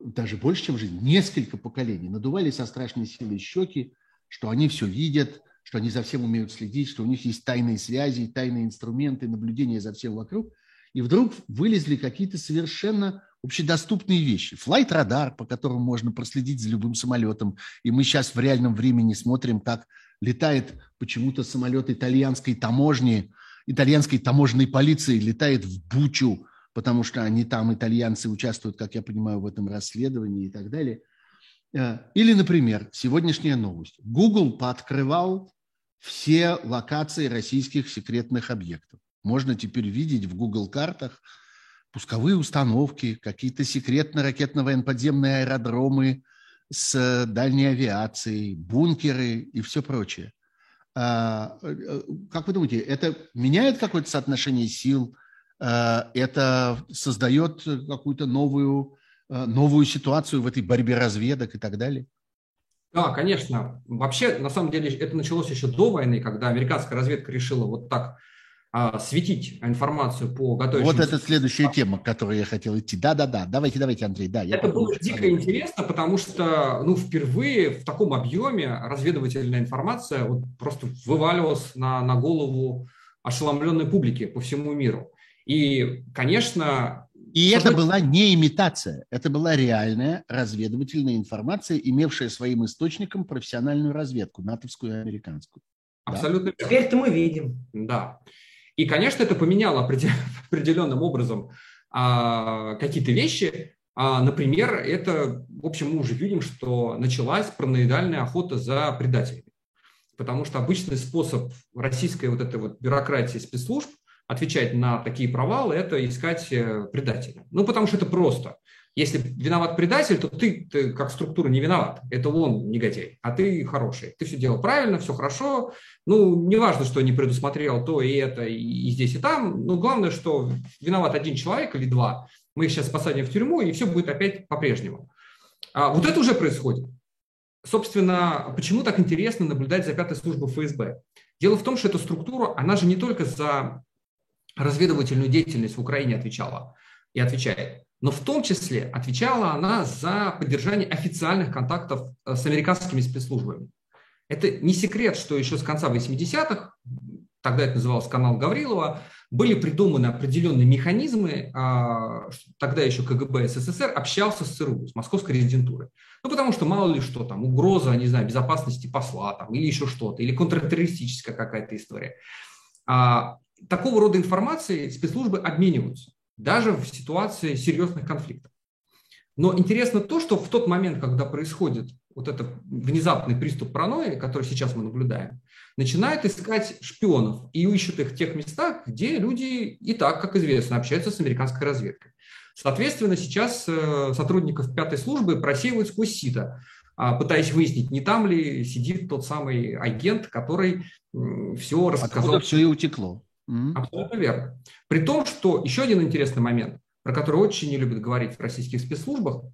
даже больше, чем жизнь, несколько поколений, надували со страшной силой щеки, что они все видят, что они за всем умеют следить, что у них есть тайные связи, тайные инструменты, наблюдения за всем вокруг. И вдруг вылезли какие-то совершенно общедоступные вещи. Флайт-радар, по которому можно проследить за любым самолетом. И мы сейчас в реальном времени смотрим, как летает почему-то самолет итальянской таможни, итальянской таможенной полиции летает в Бучу, потому что они там, итальянцы, участвуют, как я понимаю, в этом расследовании и так далее. Э, или, например, сегодняшняя новость. Google пооткрывал все локации российских секретных объектов. Можно теперь видеть в Google картах – пусковые установки, какие-то секретные ракетно-военно-подземные аэродромы с дальней авиацией, бункеры и все прочее. А, э, как вы думаете, это меняет какое-то соотношение сил? А, это создает какую-то новую, э, новую ситуацию в этой борьбе разведок и так далее? Да, конечно. Вообще, на самом деле, это началось еще до войны, когда американская разведка решила вот так а, светить информацию по готовящимся... Вот это следующая тема, к которой я хотел идти. Да-да-да, давайте, давайте, Андрей. Да, это было дико подумать. интересно, потому что ну, впервые в таком объеме разведывательная информация вот просто вываливалась на, на голову ошеломленной публики по всему миру. И, конечно... И это была не имитация, это была реальная разведывательная информация, имевшая своим источником профессиональную разведку, натовскую и американскую. Абсолютно. Да. Теперь-то мы видим. Да. И, конечно, это поменяло определенным образом а, какие-то вещи. А, например, это, в общем, мы уже видим, что началась параноидальная охота за предателями. Потому что обычный способ российской вот этой вот бюрократии спецслужб отвечать на такие провалы – это искать э, предателя. Ну, потому что это просто. Если виноват предатель, то ты, ты как структура не виноват. Это он негодяй, а ты хороший. Ты все делал правильно, все хорошо. Ну, не важно, что не предусмотрел то и это, и здесь, и там. Но главное, что виноват один человек или два. Мы их сейчас посадим в тюрьму, и все будет опять по-прежнему. А вот это уже происходит. Собственно, почему так интересно наблюдать за пятой службой ФСБ? Дело в том, что эта структура, она же не только за разведывательную деятельность в Украине отвечала и отвечает но в том числе отвечала она за поддержание официальных контактов э, с американскими спецслужбами. Это не секрет, что еще с конца 80-х, тогда это назывался канал Гаврилова, были придуманы определенные механизмы, а, тогда еще КГБ СССР общался с ЦРУ, с московской резидентурой. Ну, потому что мало ли что там, угроза, не знаю, безопасности посла там, или еще что-то, или контртеррористическая какая-то история. Такого рода информацией спецслужбы обмениваются даже в ситуации серьезных конфликтов. Но интересно то, что в тот момент, когда происходит вот этот внезапный приступ паранойи, который сейчас мы наблюдаем, начинают искать шпионов и ищут их в тех местах, где люди и так, как известно, общаются с американской разведкой. Соответственно, сейчас э, сотрудников пятой службы просеивают сквозь сито, а, пытаясь выяснить, не там ли сидит тот самый агент, который все рассказал. Откуда все и утекло. Абсолютно верно. При том, что еще один интересный момент, про который очень не любят говорить в российских спецслужбах,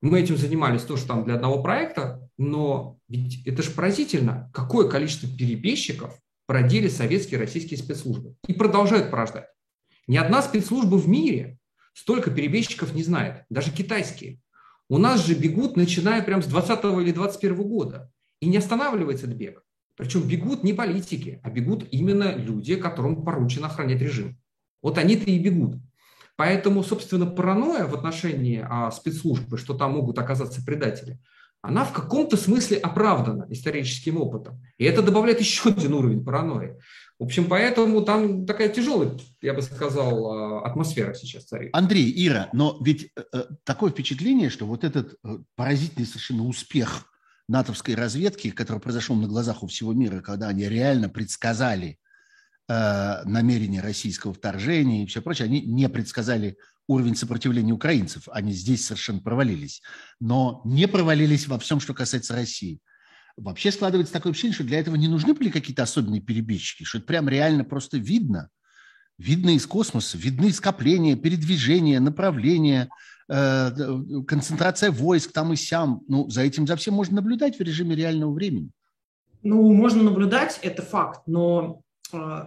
мы этим занимались тоже там для одного проекта, но ведь это же поразительно, какое количество перебежчиков породили советские и российские спецслужбы и продолжают порождать. Ни одна спецслужба в мире столько перебежчиков не знает, даже китайские. У нас же бегут, начиная прямо с 20 или 21 года. И не останавливается этот бег. Причем бегут не политики, а бегут именно люди, которым поручено охранять режим. Вот они-то и бегут. Поэтому, собственно, паранойя в отношении а, спецслужбы, что там могут оказаться предатели, она в каком-то смысле оправдана историческим опытом. И это добавляет еще один уровень паранойи. В общем, поэтому там такая тяжелая, я бы сказал, а, атмосфера сейчас царит. Андрей, Ира, но ведь э, э такое впечатление, что вот этот э, поразительный совершенно успех натовской разведки, который произошел на глазах у всего мира, когда они реально предсказали э, намерение российского вторжения и все прочее, они не предсказали уровень сопротивления украинцев. Они здесь совершенно провалились. Но не провалились во всем, что касается России. Вообще складывается такое ощущение, что для этого не нужны были какие-то особенные перебежчики, что это прям реально просто видно. Видно из космоса, видны скопления, передвижения, направления, концентрация войск там и сям. Ну, за этим, за всем можно наблюдать в режиме реального времени. Ну, можно наблюдать, это факт, но э,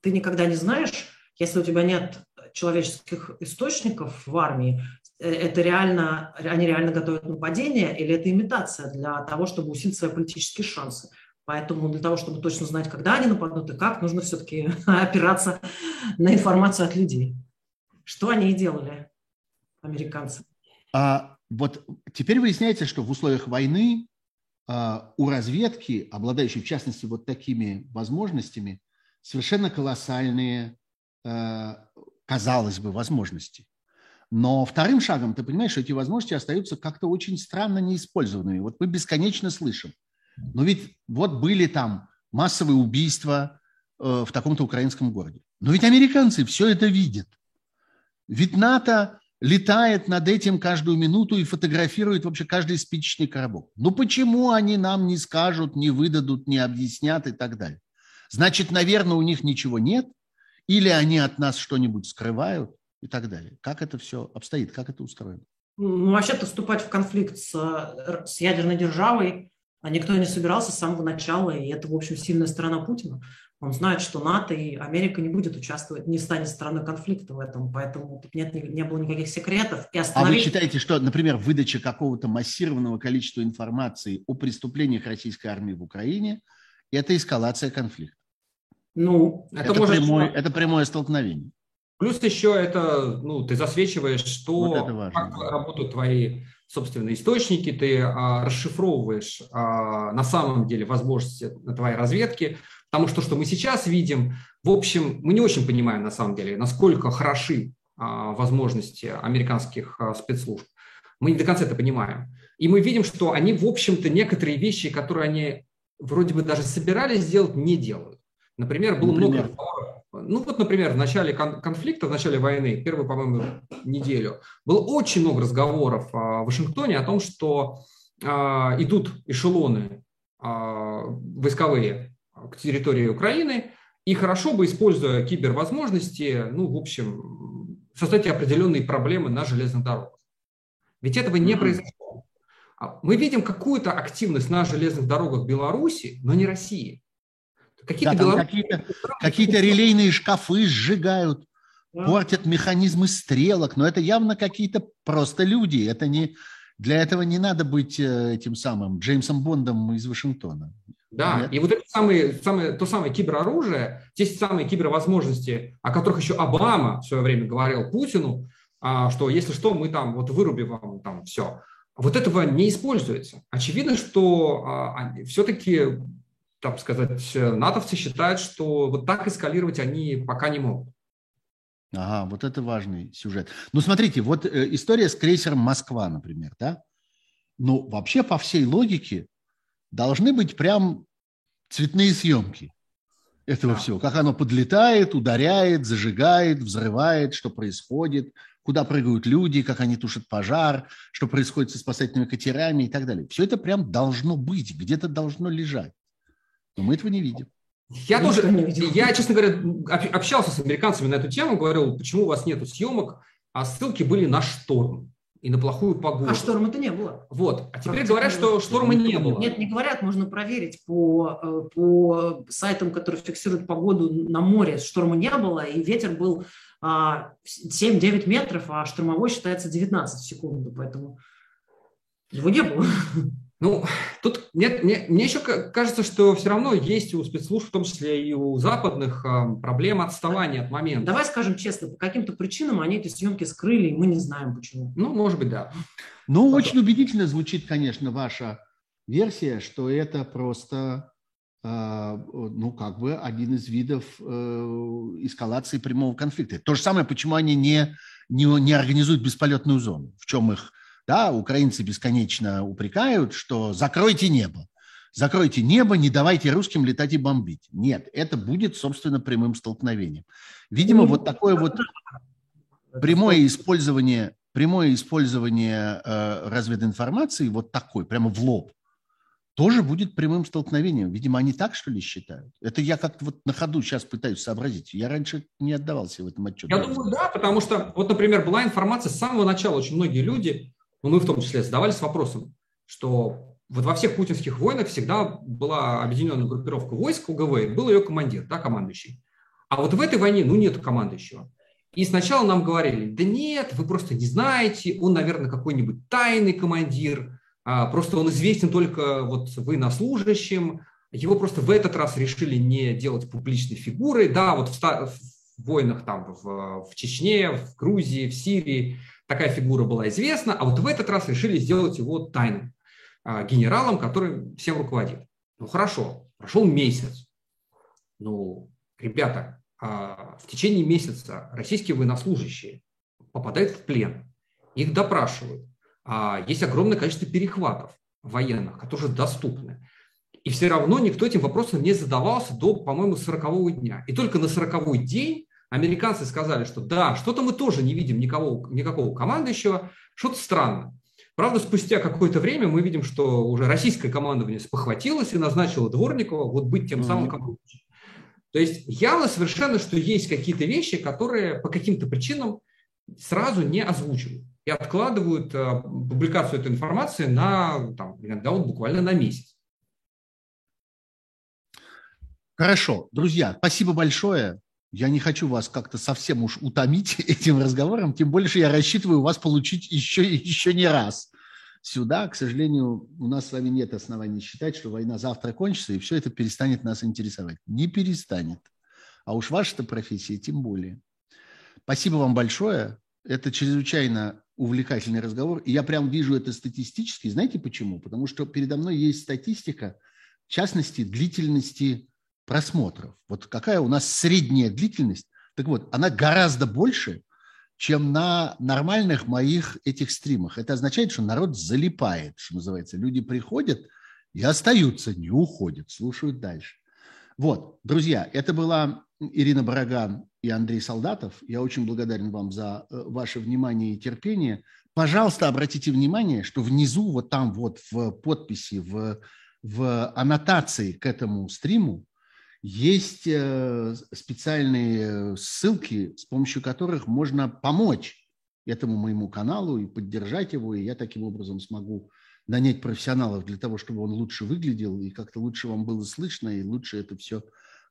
ты никогда не знаешь, если у тебя нет человеческих источников в армии, э, это реально, они реально готовят нападение или это имитация для того, чтобы усилить свои политические шансы. Поэтому для того, чтобы точно знать, когда они нападут и как, нужно все-таки опираться на информацию от людей. Что они и делали, американцы. А вот теперь выясняется, что в условиях войны а, у разведки, обладающей в частности вот такими возможностями, совершенно колоссальные а, казалось бы, возможности. Но вторым шагом, ты понимаешь, что эти возможности остаются как-то очень странно неиспользованными. Вот мы бесконечно слышим. Но ведь вот были там массовые убийства э, в таком-то украинском городе. Но ведь американцы все это видят. Ведь НАТО летает над этим каждую минуту и фотографирует вообще каждый спичечный коробок. Ну почему они нам не скажут, не выдадут, не объяснят и так далее? Значит, наверное, у них ничего нет – или они от нас что-нибудь скрывают и так далее. Как это все обстоит, как это устроено? Ну, вообще-то вступать в конфликт с, с ядерной державой а никто не собирался с самого начала, и это, в общем, сильная сторона Путина. Он знает, что НАТО и Америка не будет участвовать, не станет стороной конфликта в этом, поэтому тут нет, не, не было никаких секретов. И остановить... А вы считаете, что, например, выдача какого-то массированного количества информации о преступлениях российской армии в Украине – это эскалация конфликта? Ну, это, это, может... прямой, это прямое столкновение. Плюс еще это, ну, ты засвечиваешь, что вот как работают твои собственные источники, ты а, расшифровываешь а, на самом деле возможности твоей разведки, потому что что мы сейчас видим, в общем, мы не очень понимаем на самом деле, насколько хороши а, возможности американских а, спецслужб. Мы не до конца это понимаем. И мы видим, что они, в общем-то, некоторые вещи, которые они вроде бы даже собирались сделать, не делают. Например, было например? много. Ну вот, например, в начале конфликта, в начале войны, первую, по-моему, неделю, было очень много разговоров а, в Вашингтоне о том, что а, идут эшелоны а, войсковые к территории Украины, и хорошо бы, используя кибервозможности, ну, в общем, создать определенные проблемы на железных дорогах. Ведь этого не произошло. Мы видим какую-то активность на железных дорогах Беларуси, но не России. Какие-то, да, белорусские... какие-то, какие-то релейные шкафы сжигают, да. портят механизмы стрелок, но это явно какие-то просто люди. Это не, для этого не надо быть э, этим самым Джеймсом Бондом из Вашингтона. Да, Нет? и вот это самое, самое, то самое кибероружие, те самые кибервозможности, о которых еще Обама в свое время говорил Путину, а, что если что, мы там вот вырубим вам там все. Вот этого не используется. Очевидно, что а, все-таки так сказать, натовцы считают, что вот так эскалировать они пока не могут. Ага, вот это важный сюжет. Ну, смотрите, вот э, история с крейсером «Москва», например, да? Ну, вообще, по всей логике, должны быть прям цветные съемки этого да. всего. Как оно подлетает, ударяет, зажигает, взрывает, что происходит, куда прыгают люди, как они тушат пожар, что происходит со спасательными катерами и так далее. Все это прям должно быть, где-то должно лежать. Но мы этого не видим. Я тоже, я, честно говоря, общался с американцами на эту тему, говорил, почему у вас нет съемок, а ссылки были на шторм и на плохую погоду. А шторма-то не было. Вот. А теперь говорят, что шторма не было. Нет, не говорят, можно проверить по, э, по сайтам, которые фиксируют погоду на море. Шторма не было, и ветер был 7-9 а, метров, а штормовой считается 19 в секунду, поэтому его не было. Ну, тут мне, мне, мне еще кажется, что все равно есть у спецслужб, в том числе и у западных, а, проблема отставания от момента. Давай скажем честно, по каким-то причинам они эти съемки скрыли, и мы не знаем почему. Ну, может быть, да. Ну, Потом. очень убедительно звучит, конечно, ваша версия, что это просто, а, ну, как бы один из видов э, эскалации прямого конфликта. То же самое, почему они не, не, не организуют бесполетную зону, в чем их Да, украинцы бесконечно упрекают, что закройте небо. Закройте небо, не давайте русским летать и бомбить. Нет, это будет, собственно, прямым столкновением. Видимо, ну, вот такое вот прямое использование, прямое использование э, развединформации, вот такой, прямо в лоб, тоже будет прямым столкновением. Видимо, они так, что ли, считают? Это я как-то вот на ходу сейчас пытаюсь сообразить. Я раньше не отдавался в этом отчете. Я думаю, да, потому что, вот, например, была информация с самого начала, очень многие люди, ну, мы в том числе, задавались вопросом, что вот во всех путинских войнах всегда была объединенная группировка войск УГВ, был ее командир, да, командующий. А вот в этой войне, ну, нет командующего. И сначала нам говорили, да нет, вы просто не знаете, он, наверное, какой-нибудь тайный командир, а, просто он известен только вот военнослужащим, его просто в этот раз решили не делать публичной фигурой. Да, вот в, в войнах там в, в Чечне, в Грузии, в Сирии такая фигура была известна, а вот в этот раз решили сделать его тайным а, генералом, который всем руководит. Ну хорошо, прошел месяц. Ну, ребята, а, в течение месяца российские военнослужащие попадают в плен, их допрашивают, а, есть огромное количество перехватов военных, которые доступны. И все равно никто этим вопросом не задавался до, по-моему, 40 дня. И только на 40 день американцы сказали, что да, что-то мы тоже не видим никого, никакого командующего, что-то странно. Правда, спустя какое-то время мы видим, что уже российское командование спохватилось и назначило Дворникова вот быть тем самым командующим. То есть явно совершенно, что есть какие-то вещи, которые по каким-то причинам сразу не озвучивают и откладывают э, публикацию этой информации на, там, иногда вот буквально на месяц. Хорошо, друзья, спасибо большое. Я не хочу вас как-то совсем уж утомить этим разговором, тем больше я рассчитываю вас получить еще, еще не раз сюда. К сожалению, у нас с вами нет оснований считать, что война завтра кончится, и все это перестанет нас интересовать. Не перестанет. А уж ваша-то профессия тем более. Спасибо вам большое. Это чрезвычайно увлекательный разговор. И я прям вижу это статистически. Знаете почему? Потому что передо мной есть статистика, в частности, длительности просмотров. Вот какая у нас средняя длительность. Так вот, она гораздо больше, чем на нормальных моих этих стримах. Это означает, что народ залипает, что называется. Люди приходят и остаются, не уходят, слушают дальше. Вот, друзья, это была Ирина Бараган и Андрей Солдатов. Я очень благодарен вам за э, ваше внимание и терпение. Пожалуйста, обратите внимание, что внизу, вот там вот в подписи, в, в аннотации к этому стриму есть э, специальные ссылки, с помощью которых можно помочь этому моему каналу и поддержать его, и я таким образом смогу нанять профессионалов для того, чтобы он лучше выглядел, и как-то лучше вам было слышно, и лучше это все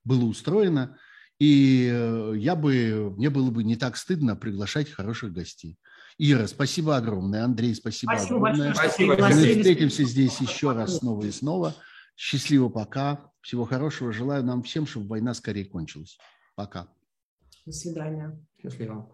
было устроено. И э, я бы, мне было бы не так стыдно приглашать хороших гостей. Ира, спасибо огромное. Андрей, спасибо, спасибо огромное. Большое, спасибо. Мы встретимся здесь еще раз снова и снова. Счастливо пока. Всего хорошего. Желаю нам всем, чтобы война скорее кончилась. Пока. До свидания. Счастливо.